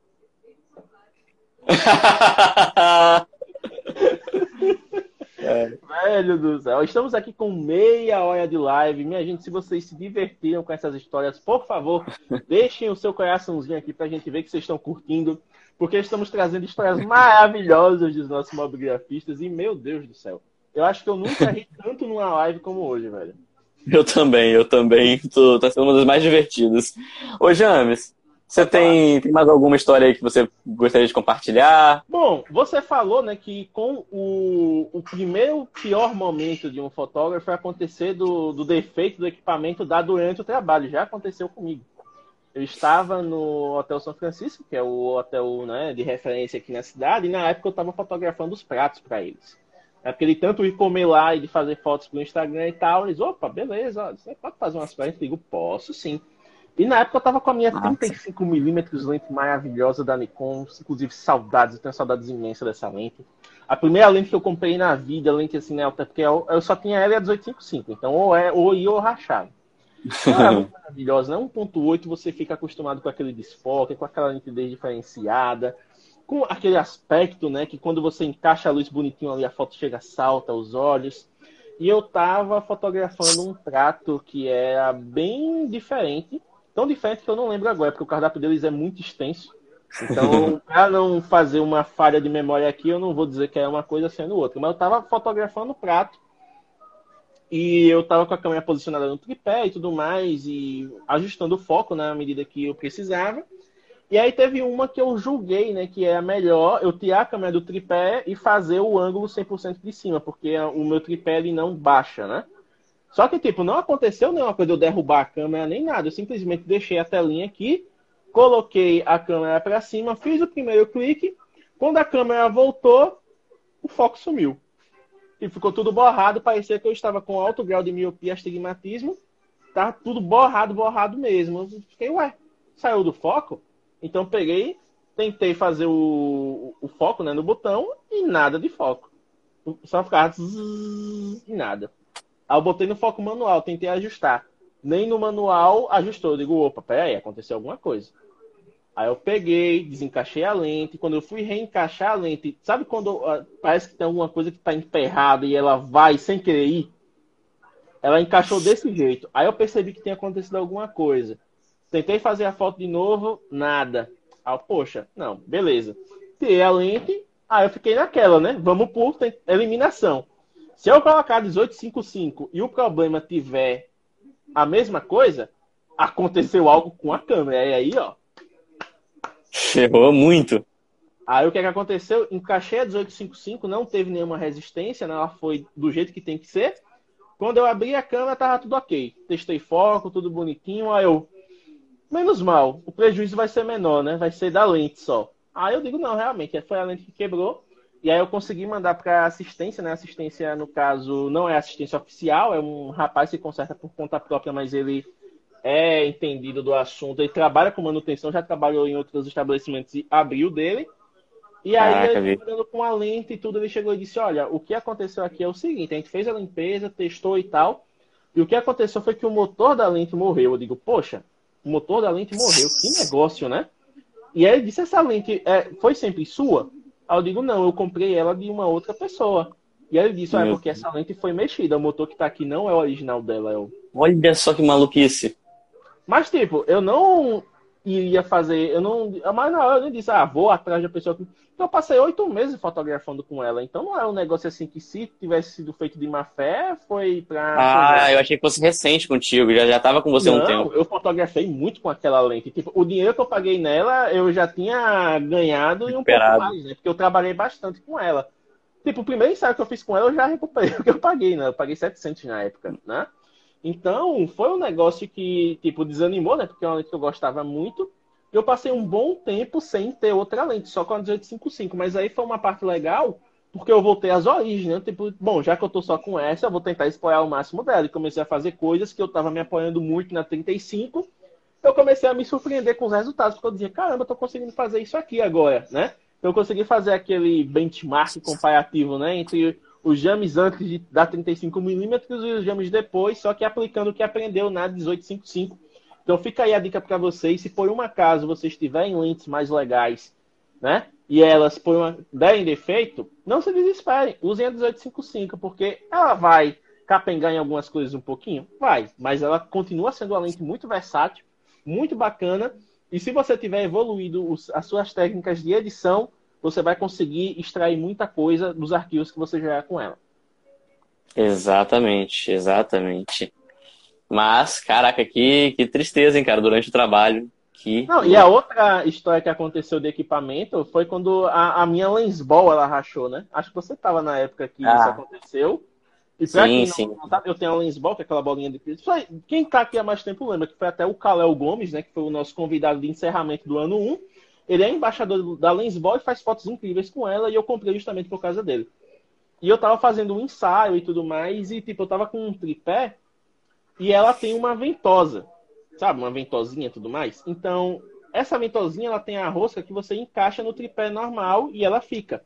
É. Velho do céu. Estamos aqui com meia hora de live. Minha gente, se vocês se divertiram com essas histórias, por favor, deixem o seu coraçãozinho aqui pra gente ver que vocês estão curtindo. Porque estamos trazendo histórias maravilhosas dos nossos mobigrafistas. E, meu Deus do céu, eu acho que eu nunca ri tanto numa live como hoje, velho. Eu também, eu também. Tô, tá sendo uma das mais divertidas. Ô, James, você tem, tem mais alguma história aí que você gostaria de compartilhar? Bom, você falou né, que com o, o primeiro pior momento de um fotógrafo é acontecer do, do defeito do equipamento dar durante o trabalho. Já aconteceu comigo. Eu estava no Hotel São Francisco, que é o hotel né, de referência aqui na cidade, e na época eu estava fotografando os pratos para eles. É porque ele tanto ir comer lá e de fazer fotos pro Instagram e tal, eles, opa, beleza, você pode fazer umas fotos? Eu digo, posso sim. E na época eu tava com a minha 35mm lente maravilhosa da Nikon, inclusive saudades, eu tenho saudades imensas dessa lente. A primeira lente que eu comprei na vida, lente assim, né, porque eu, eu só tinha ela e a 1855, então ou é ou ia ou rachava. Ela é muito maravilhosa, né? 1.8 você fica acostumado com aquele desfoque, com aquela nitidez diferenciada, com aquele aspecto, né, que quando você encaixa a luz bonitinho ali, a foto chega salta aos olhos. E eu tava fotografando um prato que era bem diferente, tão diferente que eu não lembro agora, porque o cardápio deles é muito extenso. Então, para não fazer uma falha de memória aqui, eu não vou dizer que é uma coisa sendo outra. Mas eu estava fotografando o prato e eu estava com a câmera posicionada no tripé e tudo mais, e ajustando o foco na medida que eu precisava. E aí teve uma que eu julguei, né, que é a melhor, eu tirar a câmera do tripé e fazer o ângulo 100% de cima, porque o meu tripé ele não baixa, né? Só que, tipo, não aconteceu nenhuma coisa de eu derrubar a câmera nem nada. Eu simplesmente deixei a telinha aqui, coloquei a câmera para cima, fiz o primeiro clique. Quando a câmera voltou, o foco sumiu. E ficou tudo borrado. Parecia que eu estava com alto grau de miopia, astigmatismo. Tava tudo borrado, borrado mesmo. Eu fiquei, ué, saiu do foco? Então peguei, tentei fazer o, o foco né, no botão e nada de foco. Só ficava zzz, e nada. Aí eu botei no foco manual, tentei ajustar. Nem no manual ajustou. Eu digo, opa, peraí, aconteceu alguma coisa. Aí eu peguei, desencaixei a lente. Quando eu fui reencaixar a lente, sabe quando uh, parece que tem alguma coisa que está emperrada e ela vai sem querer ir? Ela encaixou desse jeito. Aí eu percebi que tinha acontecido alguma coisa. Tentei fazer a foto de novo, nada. Aí, poxa, não, beleza. Tirei a lente, aí eu fiquei naquela, né? Vamos por eliminação. Se eu colocar 1855 e o problema tiver a mesma coisa, aconteceu algo com a câmera. E aí, ó. Ferrou muito. Aí o que, é que aconteceu? Encaixei a 1855, não teve nenhuma resistência, né? ela foi do jeito que tem que ser. Quando eu abri a câmera, tava tudo ok. Testei foco, tudo bonitinho. Aí eu, menos mal, o prejuízo vai ser menor, né? Vai ser da lente só. Aí eu digo, não, realmente, foi a lente que quebrou. E aí eu consegui mandar para assistência, né? Assistência, no caso, não é assistência oficial, é um rapaz que conserta por conta própria, mas ele é entendido do assunto, ele trabalha com manutenção, já trabalhou em outros estabelecimentos e abriu dele. E aí, Caraca, ele trabalhando com a lente e tudo, ele chegou e disse: Olha, o que aconteceu aqui é o seguinte: a gente fez a limpeza, testou e tal. E o que aconteceu foi que o motor da lente morreu. Eu digo, poxa, o motor da lente morreu. Que negócio, né? E aí ele disse: essa lente é, foi sempre sua? Aí eu digo, não, eu comprei ela de uma outra pessoa. E aí ele disse, ah, é porque essa lente foi mexida, o motor que tá aqui não é o original dela. Eu... Olha só que maluquice. Mas, tipo, eu não iria fazer. Eu não. Mas na hora eu disse, ah, vou atrás da pessoa. Então eu passei oito meses fotografando com ela. Então não é um negócio assim que se tivesse sido feito de má fé, foi pra. Ah, eu achei que fosse recente contigo, já, já tava com você não, um tempo. Eu fotografei muito com aquela lente. Tipo, o dinheiro que eu paguei nela, eu já tinha ganhado e um pouco mais, né? Porque eu trabalhei bastante com ela. Tipo, o primeiro ensaio que eu fiz com ela, eu já recuperei o que eu paguei, né? Eu paguei 700 na época, né? Então, foi um negócio que, tipo, desanimou, né? Porque é uma lente que eu gostava muito. eu passei um bom tempo sem ter outra lente, só com a 1855. Mas aí foi uma parte legal, porque eu voltei às origens, né? Tipo, bom, já que eu tô só com essa, eu vou tentar explorar o máximo dela. E comecei a fazer coisas que eu tava me apoiando muito na 35. Eu comecei a me surpreender com os resultados, porque eu dizia, caramba, eu tô conseguindo fazer isso aqui agora, né? Então eu consegui fazer aquele benchmark comparativo, né? Entre os james antes de, da 35mm e os james depois, só que aplicando o que aprendeu na 1855 então fica aí a dica para vocês, se por um acaso vocês tiverem lentes mais legais, né? E elas por uma, derem defeito, não se desesperem, usem a 1855, porque ela vai capengar em algumas coisas um pouquinho? Vai, mas ela continua sendo uma lente muito versátil, muito bacana, e se você tiver evoluído as suas técnicas de edição, você vai conseguir extrair muita coisa dos arquivos que você gerar com ela. Exatamente, exatamente. Mas, caraca, que, que tristeza, hein, cara, durante o trabalho. Que... Não, e a outra história que aconteceu de equipamento foi quando a, a minha lensball ela rachou, né? Acho que você estava na época que ah. isso aconteceu. E pra sim, quem não, sim. não sabe, eu tenho a lensball, que é aquela bolinha de Quem tá aqui há mais tempo lembra que foi até o Kalel Gomes, né? Que foi o nosso convidado de encerramento do ano 1. Ele é embaixador da lensball e faz fotos incríveis com ela e eu comprei justamente por causa dele. E eu tava fazendo um ensaio e tudo mais, e tipo, eu tava com um tripé e ela tem uma ventosa, sabe? Uma ventosinha e tudo mais. Então, essa ventosinha ela tem a rosca que você encaixa no tripé normal e ela fica.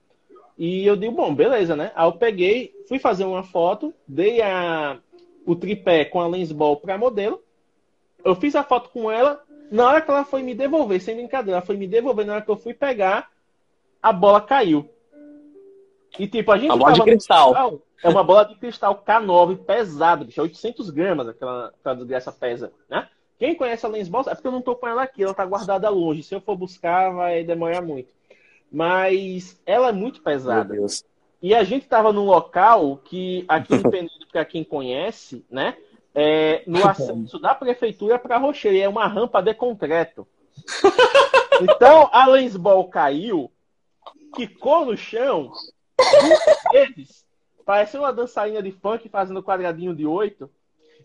E eu digo, bom, beleza, né? Aí eu peguei, fui fazer uma foto, dei a, o tripé com a lens ball para modelo. Eu fiz a foto com ela. Na hora que ela foi me devolver, sem brincadeira, ela foi me devolver, na hora que eu fui pegar, a bola caiu. E tipo, a gente. A bola de cristal. É uma bola de cristal K9 pesada, bicho, 800 gramas aquela, aquela desgraça pesa, né? Quem conhece a Lens Boss, é porque eu não tô com ela aqui, ela tá guardada longe. Se eu for buscar, vai demorar muito. Mas ela é muito pesada. E a gente tava num local que, aqui em Penedo, para quem conhece, né? É, no acesso da prefeitura para Rocheira, é uma rampa de concreto. Então a Lens Ball caiu, quicou no chão, duas vezes Parecia uma dançarina de funk fazendo quadradinho de oito.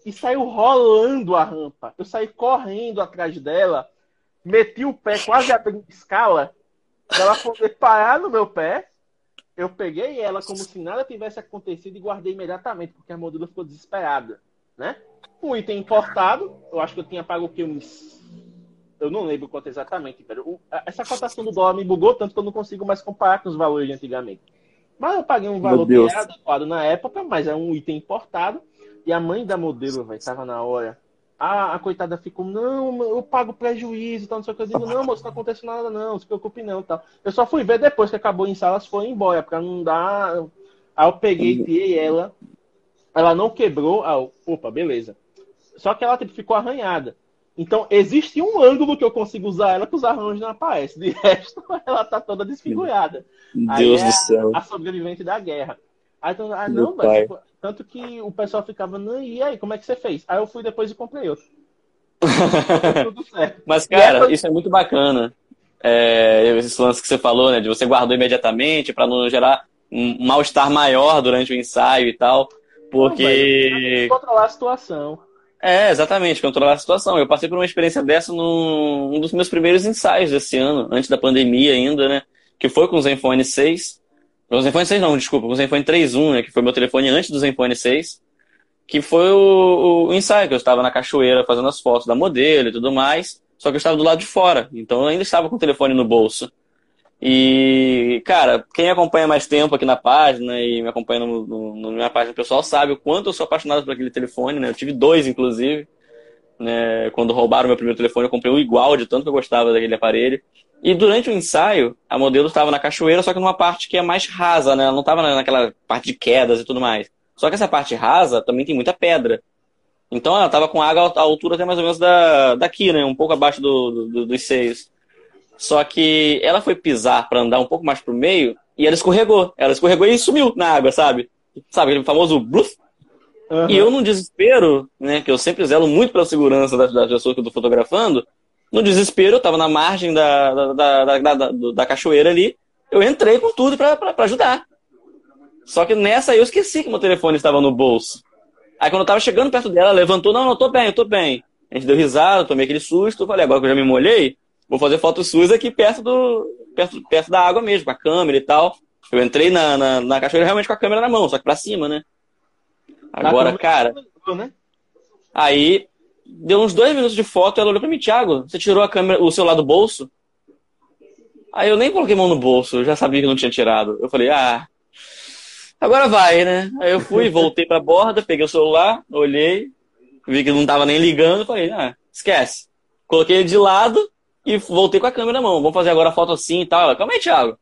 E saiu rolando a rampa. Eu saí correndo atrás dela, meti o pé quase abrindo escala, ela poder parar no meu pé. Eu peguei ela como se nada tivesse acontecido e guardei imediatamente, porque a moldura ficou desesperada, né? Um item importado, eu acho que eu tinha pago o que uns eu não lembro quanto exatamente, velho. Essa cotação do dólar me bugou tanto que eu não consigo mais comparar com os valores de antigamente. Mas eu paguei um valor bem adequado na época, mas é um item importado. E a mãe da modelo, velho, tava na hora. A, a coitada ficou, não, eu pago prejuízo, então não sei o que. Eu digo, não, moço, não aconteceu nada, não, não se preocupe não. Tal. Eu só fui ver depois que acabou em salas, foi embora, pra não dar. Aí eu peguei, tirei ela. Ela não quebrou. Ah, opa, beleza. Só que ela tipo, ficou arranhada. Então, existe um ângulo que eu consigo usar ela que os arranjos não aparecem. De resto, ela tá toda desfigurada. Deus é do céu. A, sobrevivente da guerra. Aí, então, ah, não, mas, tanto que o pessoal ficava, não, e aí, como é que você fez? Aí eu fui depois e comprei outro. tudo certo. Mas, cara, isso é muito bacana. É, esse lance que você falou, né? De você guardou imediatamente para não gerar um mal-estar maior durante o ensaio e tal. Porque. Não, controlar a situação. É, exatamente, controlar a situação. Eu passei por uma experiência dessa num um dos meus primeiros ensaios desse ano, antes da pandemia ainda, né? Que foi com o Zenfone 6. O Zenfone 6 não, desculpa, com o Zenfone 3.1, né? Que foi meu telefone antes do Zenfone 6. Que foi o, o, ensaio, que eu estava na cachoeira fazendo as fotos da modelo e tudo mais. Só que eu estava do lado de fora, então eu ainda estava com o telefone no bolso. E, cara, quem acompanha mais tempo aqui na página e me acompanha na minha página pessoal sabe o quanto eu sou apaixonado por aquele telefone, né? Eu tive dois, inclusive. Né? Quando roubaram meu primeiro telefone, eu comprei um igual, de tanto que eu gostava daquele aparelho. E durante o ensaio, a modelo estava na cachoeira, só que numa parte que é mais rasa, né? Ela não estava naquela parte de quedas e tudo mais. Só que essa parte rasa também tem muita pedra. Então ela estava com água à altura até mais ou menos da, daqui, né? Um pouco abaixo do, do, dos seios. Só que ela foi pisar para andar um pouco mais pro meio e ela escorregou. Ela escorregou e sumiu na água, sabe? Sabe, aquele famoso bluff. Uhum. E eu, num desespero, né, que eu sempre zelo muito pela segurança das, das pessoas que eu tô fotografando, no desespero, eu tava na margem da, da, da, da, da, cachoeira ali, eu entrei com tudo para ajudar. Só que nessa eu esqueci que meu telefone estava no bolso. Aí quando eu tava chegando perto dela, ela levantou, não, não, tô bem, eu tô bem. A gente deu risada, tomei aquele susto, falei, agora que eu já me molhei, vou fazer fotos suas aqui perto do perto, perto da água mesmo, com a câmera e tal. Eu entrei na, na, na cachoeira realmente com a câmera na mão, só que pra cima, né? Agora, cara. Né? Aí, deu uns dois minutos de foto, ela olhou pra mim, Thiago, você tirou a câmera, o celular do bolso? Aí eu nem coloquei mão no bolso, eu já sabia que não tinha tirado. Eu falei, ah, agora vai, né? Aí eu fui, voltei pra borda, peguei o celular, olhei, vi que não tava nem ligando, falei, ah, esquece. Coloquei ele de lado e voltei com a câmera na mão. Vamos fazer agora a foto assim e tal. Calma aí, Thiago.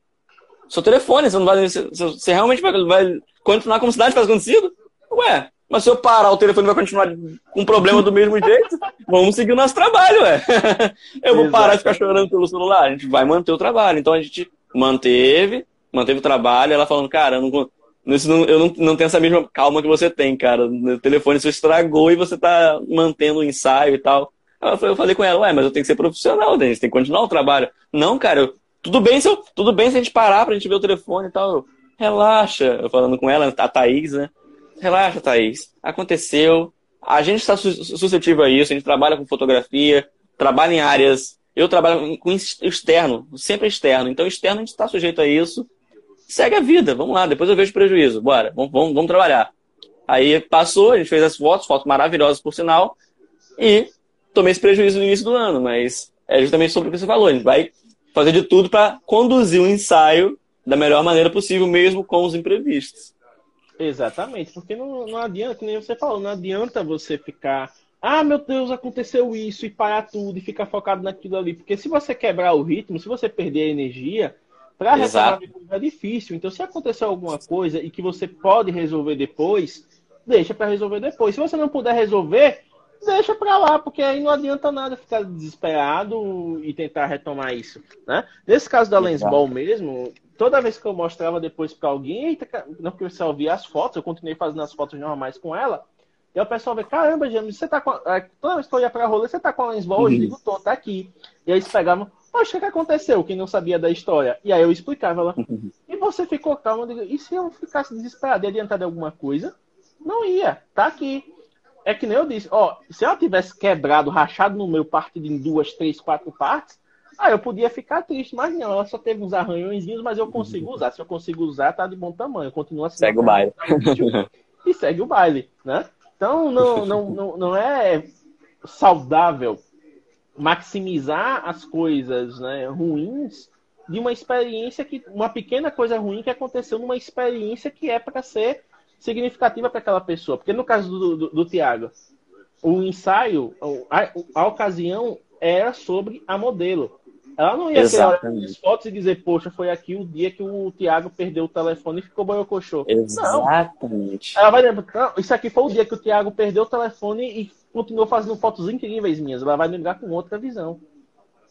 Seu telefone, você não vai. Você, realmente vai, vai continuar como se nada tivesse acontecido? Ué, mas se eu parar, o telefone vai continuar com problema do mesmo jeito? Vamos seguir o nosso trabalho, ué. Eu vou parar de ficar chorando pelo celular. A gente vai manter o trabalho. Então a gente manteve, manteve o trabalho. Ela falando, cara, eu não, não, eu não, não tenho essa mesma calma que você tem, cara. O telefone se estragou e você tá mantendo o ensaio e tal. Eu falei com ela, ué, mas eu tenho que ser profissional, né? a gente tem que continuar o trabalho. Não, cara, eu, tudo bem se eu, tudo bem se a gente parar pra gente ver o telefone e tal. Eu, relaxa, eu falando com ela, a Thaís, né? Relaxa, Thaís. Aconteceu. A gente está suscetível a isso, a gente trabalha com fotografia, trabalha em áreas. Eu trabalho com externo, sempre externo. Então, externo a gente está sujeito a isso segue a vida, vamos lá, depois eu vejo prejuízo, bora, vamos, vamos, vamos trabalhar. Aí passou, a gente fez as fotos, fotos maravilhosas por sinal, e tomei esse prejuízo no início do ano, mas é justamente sobre o que você falou, a gente vai fazer de tudo para conduzir o ensaio da melhor maneira possível, mesmo com os imprevistos. Exatamente, porque não, não adianta, nem você falou, não adianta você ficar, ah, meu Deus, aconteceu isso, e parar tudo, e ficar focado naquilo ali, porque se você quebrar o ritmo, se você perder a energia, para retomar é difícil. Então, se acontecer alguma coisa e que você pode resolver depois, deixa para resolver depois. Se você não puder resolver, deixa para lá, porque aí não adianta nada ficar desesperado e tentar retomar isso, né? Nesse caso da Lensball mesmo, toda vez que eu mostrava depois para alguém, não que você ouvia as fotos, eu continuei fazendo as fotos normais com ela, e o pessoal vê, caramba, James, você tá com. A... Toda vez que eu ia pra rolê, você tá com a Lensball? Uhum. Eu digo, tô, tá aqui. E aí eles pegavam, Poxa, o que aconteceu? Quem não sabia da história. E aí eu explicava ela. E você ficou calmo. E se eu ficasse desesperado e adiantado alguma coisa? Não ia. Tá aqui. É que nem eu disse. Ó, se ela tivesse quebrado, rachado no meu, partido em duas, três, quatro partes, ah, eu podia ficar triste. Mas não, ela só teve uns arranhõezinhos, mas eu consigo usar. Se eu consigo usar, tá de bom tamanho. Continua assim. Segue o baile. E segue o baile, né? Então, não, não, não, não é saudável maximizar as coisas né, ruins de uma experiência que uma pequena coisa ruim que aconteceu numa experiência que é para ser significativa para aquela pessoa porque no caso do, do, do Tiago o ensaio a, a, ocasião era sobre a modelo ela não ia ter as fotos e dizer poxa foi aqui o dia que o Tiago perdeu o telefone e ficou boiocochô exatamente não. ela vai lembrar isso aqui foi o dia que o Tiago perdeu o telefone e continuou fazendo fotos incríveis minhas. Ela vai lembrar com outra visão.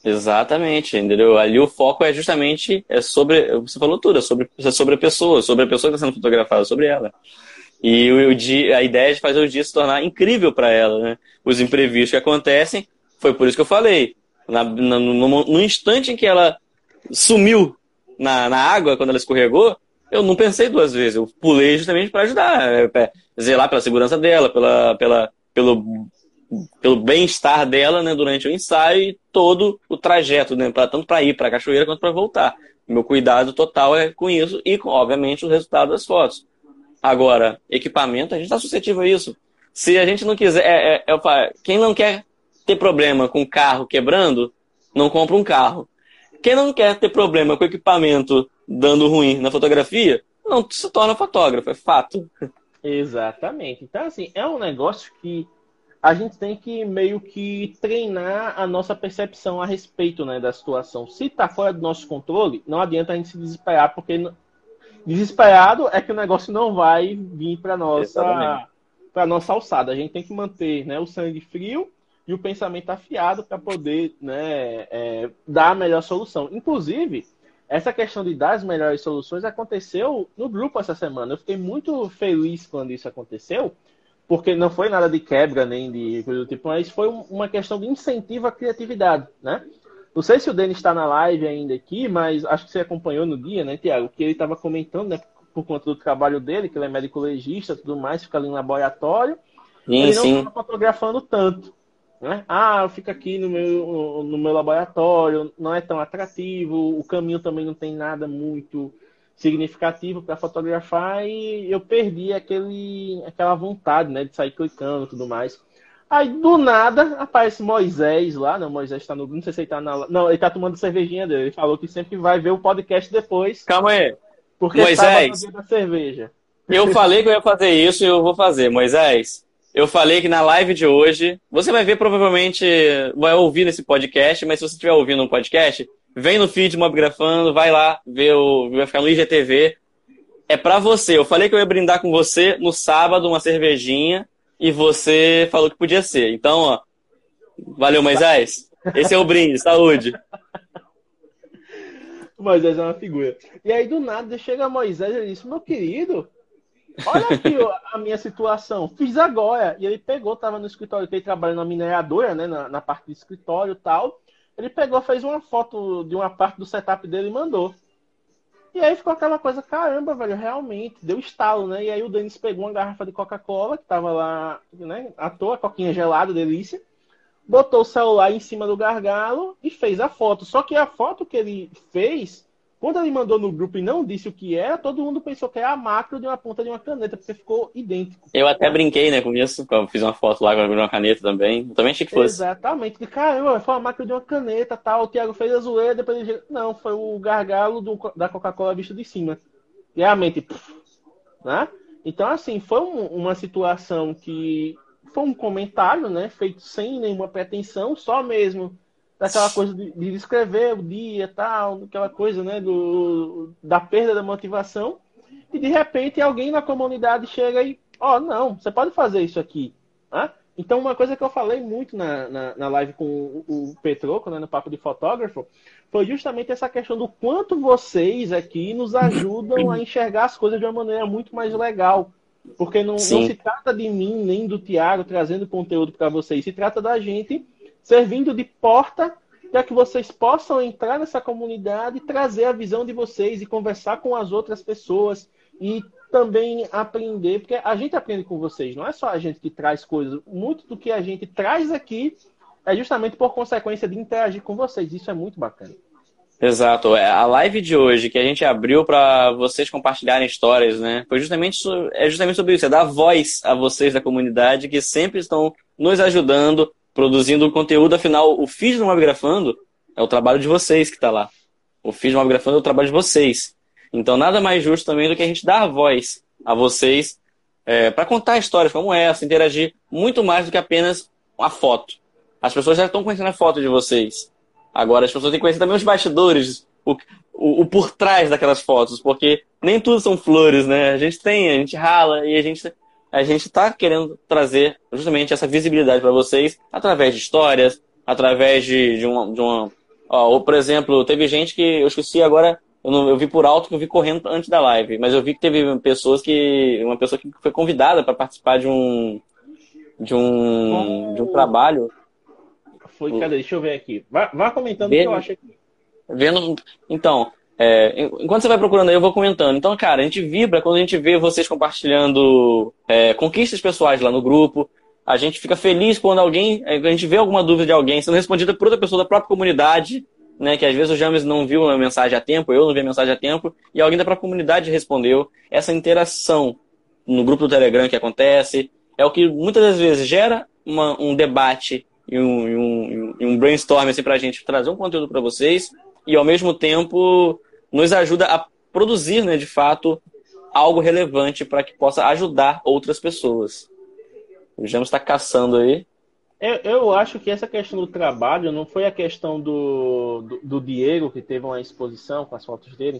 Exatamente, entendeu? Ali o foco é justamente é sobre, você falou tudo, é sobre, é sobre a pessoa, sobre a pessoa que está sendo fotografada, sobre ela. E o, dia, a ideia é de fazer o dia se tornar incrível para ela, né? Os imprevistos que acontecem, foi por isso que eu falei. Na, na, no, no, instante em que ela sumiu na, na água, quando ela escorregou, eu não pensei duas vezes. Eu pulei justamente para ajudar, é, zelar pela segurança dela, pela, pela pelo, pelo bem-estar dela né, durante o ensaio e todo o trajeto, né, pra, tanto para ir para a cachoeira quanto para voltar. Meu cuidado total é com isso e, com, obviamente, o resultado das fotos. Agora, equipamento, a gente está suscetível a isso. Se a gente não quiser. É, é, é, quem não quer ter problema com carro quebrando, não compra um carro. Quem não quer ter problema com equipamento dando ruim na fotografia, não se torna fotógrafo, é fato. Exatamente. Então, assim, é um negócio que a gente tem que meio que treinar a nossa percepção a respeito né, da situação. Se está fora do nosso controle, não adianta a gente se desesperar, porque desesperado é que o negócio não vai vir para nossa para nossa alçada. A gente tem que manter né, o sangue frio e o pensamento afiado para poder né, é, dar a melhor solução. Inclusive, essa questão de dar as melhores soluções aconteceu no grupo essa semana. Eu fiquei muito feliz quando isso aconteceu, porque não foi nada de quebra nem de coisa do tipo, mas foi uma questão de incentivo à criatividade, né? Não sei se o Denis está na live ainda aqui, mas acho que você acompanhou no dia, né, Tiago? Que ele estava comentando, né, por conta do trabalho dele, que ele é médico legista tudo mais, fica ali no laboratório. Sim, ele não estava fotografando tanto. Né? Ah, eu fico aqui no meu, no meu laboratório, não é tão atrativo, o caminho também não tem nada muito significativo para fotografar e eu perdi aquele, aquela vontade né, de sair clicando e tudo mais. Aí, do nada, aparece Moisés lá, não, Moisés está no. Não sei se ele tá na. Não, ele tá tomando cervejinha dele. Ele falou que sempre vai ver o podcast depois. Calma aí. Porque Moisés, da cerveja. Eu falei que eu ia fazer isso e eu vou fazer. Moisés, eu falei que na live de hoje, você vai ver provavelmente, vai ouvir nesse podcast, mas se você estiver ouvindo um podcast, vem no feed Mobgrafando, vai lá ver o. Vai ficar no IGTV. É pra você. Eu falei que eu ia brindar com você no sábado, uma cervejinha e você falou que podia ser. Então, ó, valeu, Moisés. Esse é o brinde, saúde. Moisés é uma figura. E aí, do nada, chega Moisés e disse: Meu querido, olha aqui a minha situação. Fiz agora. E ele pegou, tava no escritório, que ele trabalha na mineradora, né, na, na parte do escritório e tal. Ele pegou, fez uma foto de uma parte do setup dele e mandou. E aí ficou aquela coisa, caramba, velho, realmente, deu estalo, né? E aí o Denis pegou uma garrafa de Coca-Cola, que tava lá, né, à toa, coquinha gelada, delícia, botou o celular em cima do gargalo e fez a foto. Só que a foto que ele fez quando ele mandou no grupo e não disse o que era, todo mundo pensou que era a macro de uma ponta de uma caneta, porque ficou idêntico. Eu até brinquei, né, com isso, eu fiz uma foto lá com uma caneta também. Eu também achei que fosse. Exatamente. De caramba, foi uma macro de uma caneta tal. O Thiago fez a zoeira, depois ele. Não, foi o gargalo do, da Coca-Cola visto de cima. Realmente, né? Então, assim, foi um, uma situação que foi um comentário, né, feito sem nenhuma pretensão, só mesmo daquela coisa de, de descrever o dia tal, aquela coisa, né, do, da perda da motivação. E de repente alguém na comunidade chega e, ó, oh, não, você pode fazer isso aqui. Né? Então, uma coisa que eu falei muito na, na, na live com o, o Petroco, né, no Papo de Fotógrafo, foi justamente essa questão do quanto vocês aqui nos ajudam a enxergar as coisas de uma maneira muito mais legal. Porque não, não se trata de mim nem do Tiago trazendo conteúdo para vocês, se trata da gente servindo de porta para que vocês possam entrar nessa comunidade e trazer a visão de vocês e conversar com as outras pessoas e também aprender, porque a gente aprende com vocês, não é só a gente que traz coisas, muito do que a gente traz aqui é justamente por consequência de interagir com vocês, isso é muito bacana. Exato, é, a live de hoje que a gente abriu para vocês compartilharem histórias, né? Foi justamente é justamente sobre isso, é dar voz a vocês da comunidade que sempre estão nos ajudando produzindo conteúdo, afinal, o feed do Mobgrafando é o trabalho de vocês que está lá. O feed do Mobgrafando é o trabalho de vocês. Então, nada mais justo também do que a gente dar voz a vocês é, para contar histórias como essa, interagir muito mais do que apenas a foto. As pessoas já estão conhecendo a foto de vocês. Agora, as pessoas têm que conhecer também os bastidores, o, o, o por trás daquelas fotos, porque nem tudo são flores, né? A gente tem, a gente rala e a gente a gente está querendo trazer justamente essa visibilidade para vocês através de histórias, através de, de uma. De uma ó, ou, por exemplo, teve gente que eu esqueci agora, eu, não, eu vi por alto que eu vi correndo antes da live, mas eu vi que teve pessoas que. Uma pessoa que foi convidada para participar de um. De um, de um trabalho. Foi, cadê? Deixa eu ver aqui. Vá, vá comentando o que eu acho aqui. Vendo, então, é, enquanto você vai procurando aí, eu vou comentando. Então, cara, a gente vibra quando a gente vê vocês compartilhando é, conquistas pessoais lá no grupo. A gente fica feliz quando alguém, é, a gente vê alguma dúvida de alguém sendo respondida por outra pessoa da própria comunidade, né? Que às vezes o James não viu a mensagem a tempo, eu não vi a mensagem a tempo, e alguém da própria comunidade respondeu. Essa interação no grupo do Telegram que acontece é o que muitas das vezes gera uma, um debate e um, um, um brainstorm assim, para a gente trazer um conteúdo para vocês e ao mesmo tempo nos ajuda a produzir, né, de fato, algo relevante para que possa ajudar outras pessoas. O James está caçando aí. Eu, eu, acho que essa questão do trabalho não foi a questão do, do, do Diego, que teve uma exposição com as fotos dele.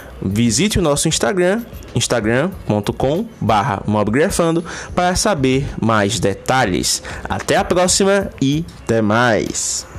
Visite o nosso Instagram, instagram.com mobgrafando para saber mais detalhes. Até a próxima e até mais!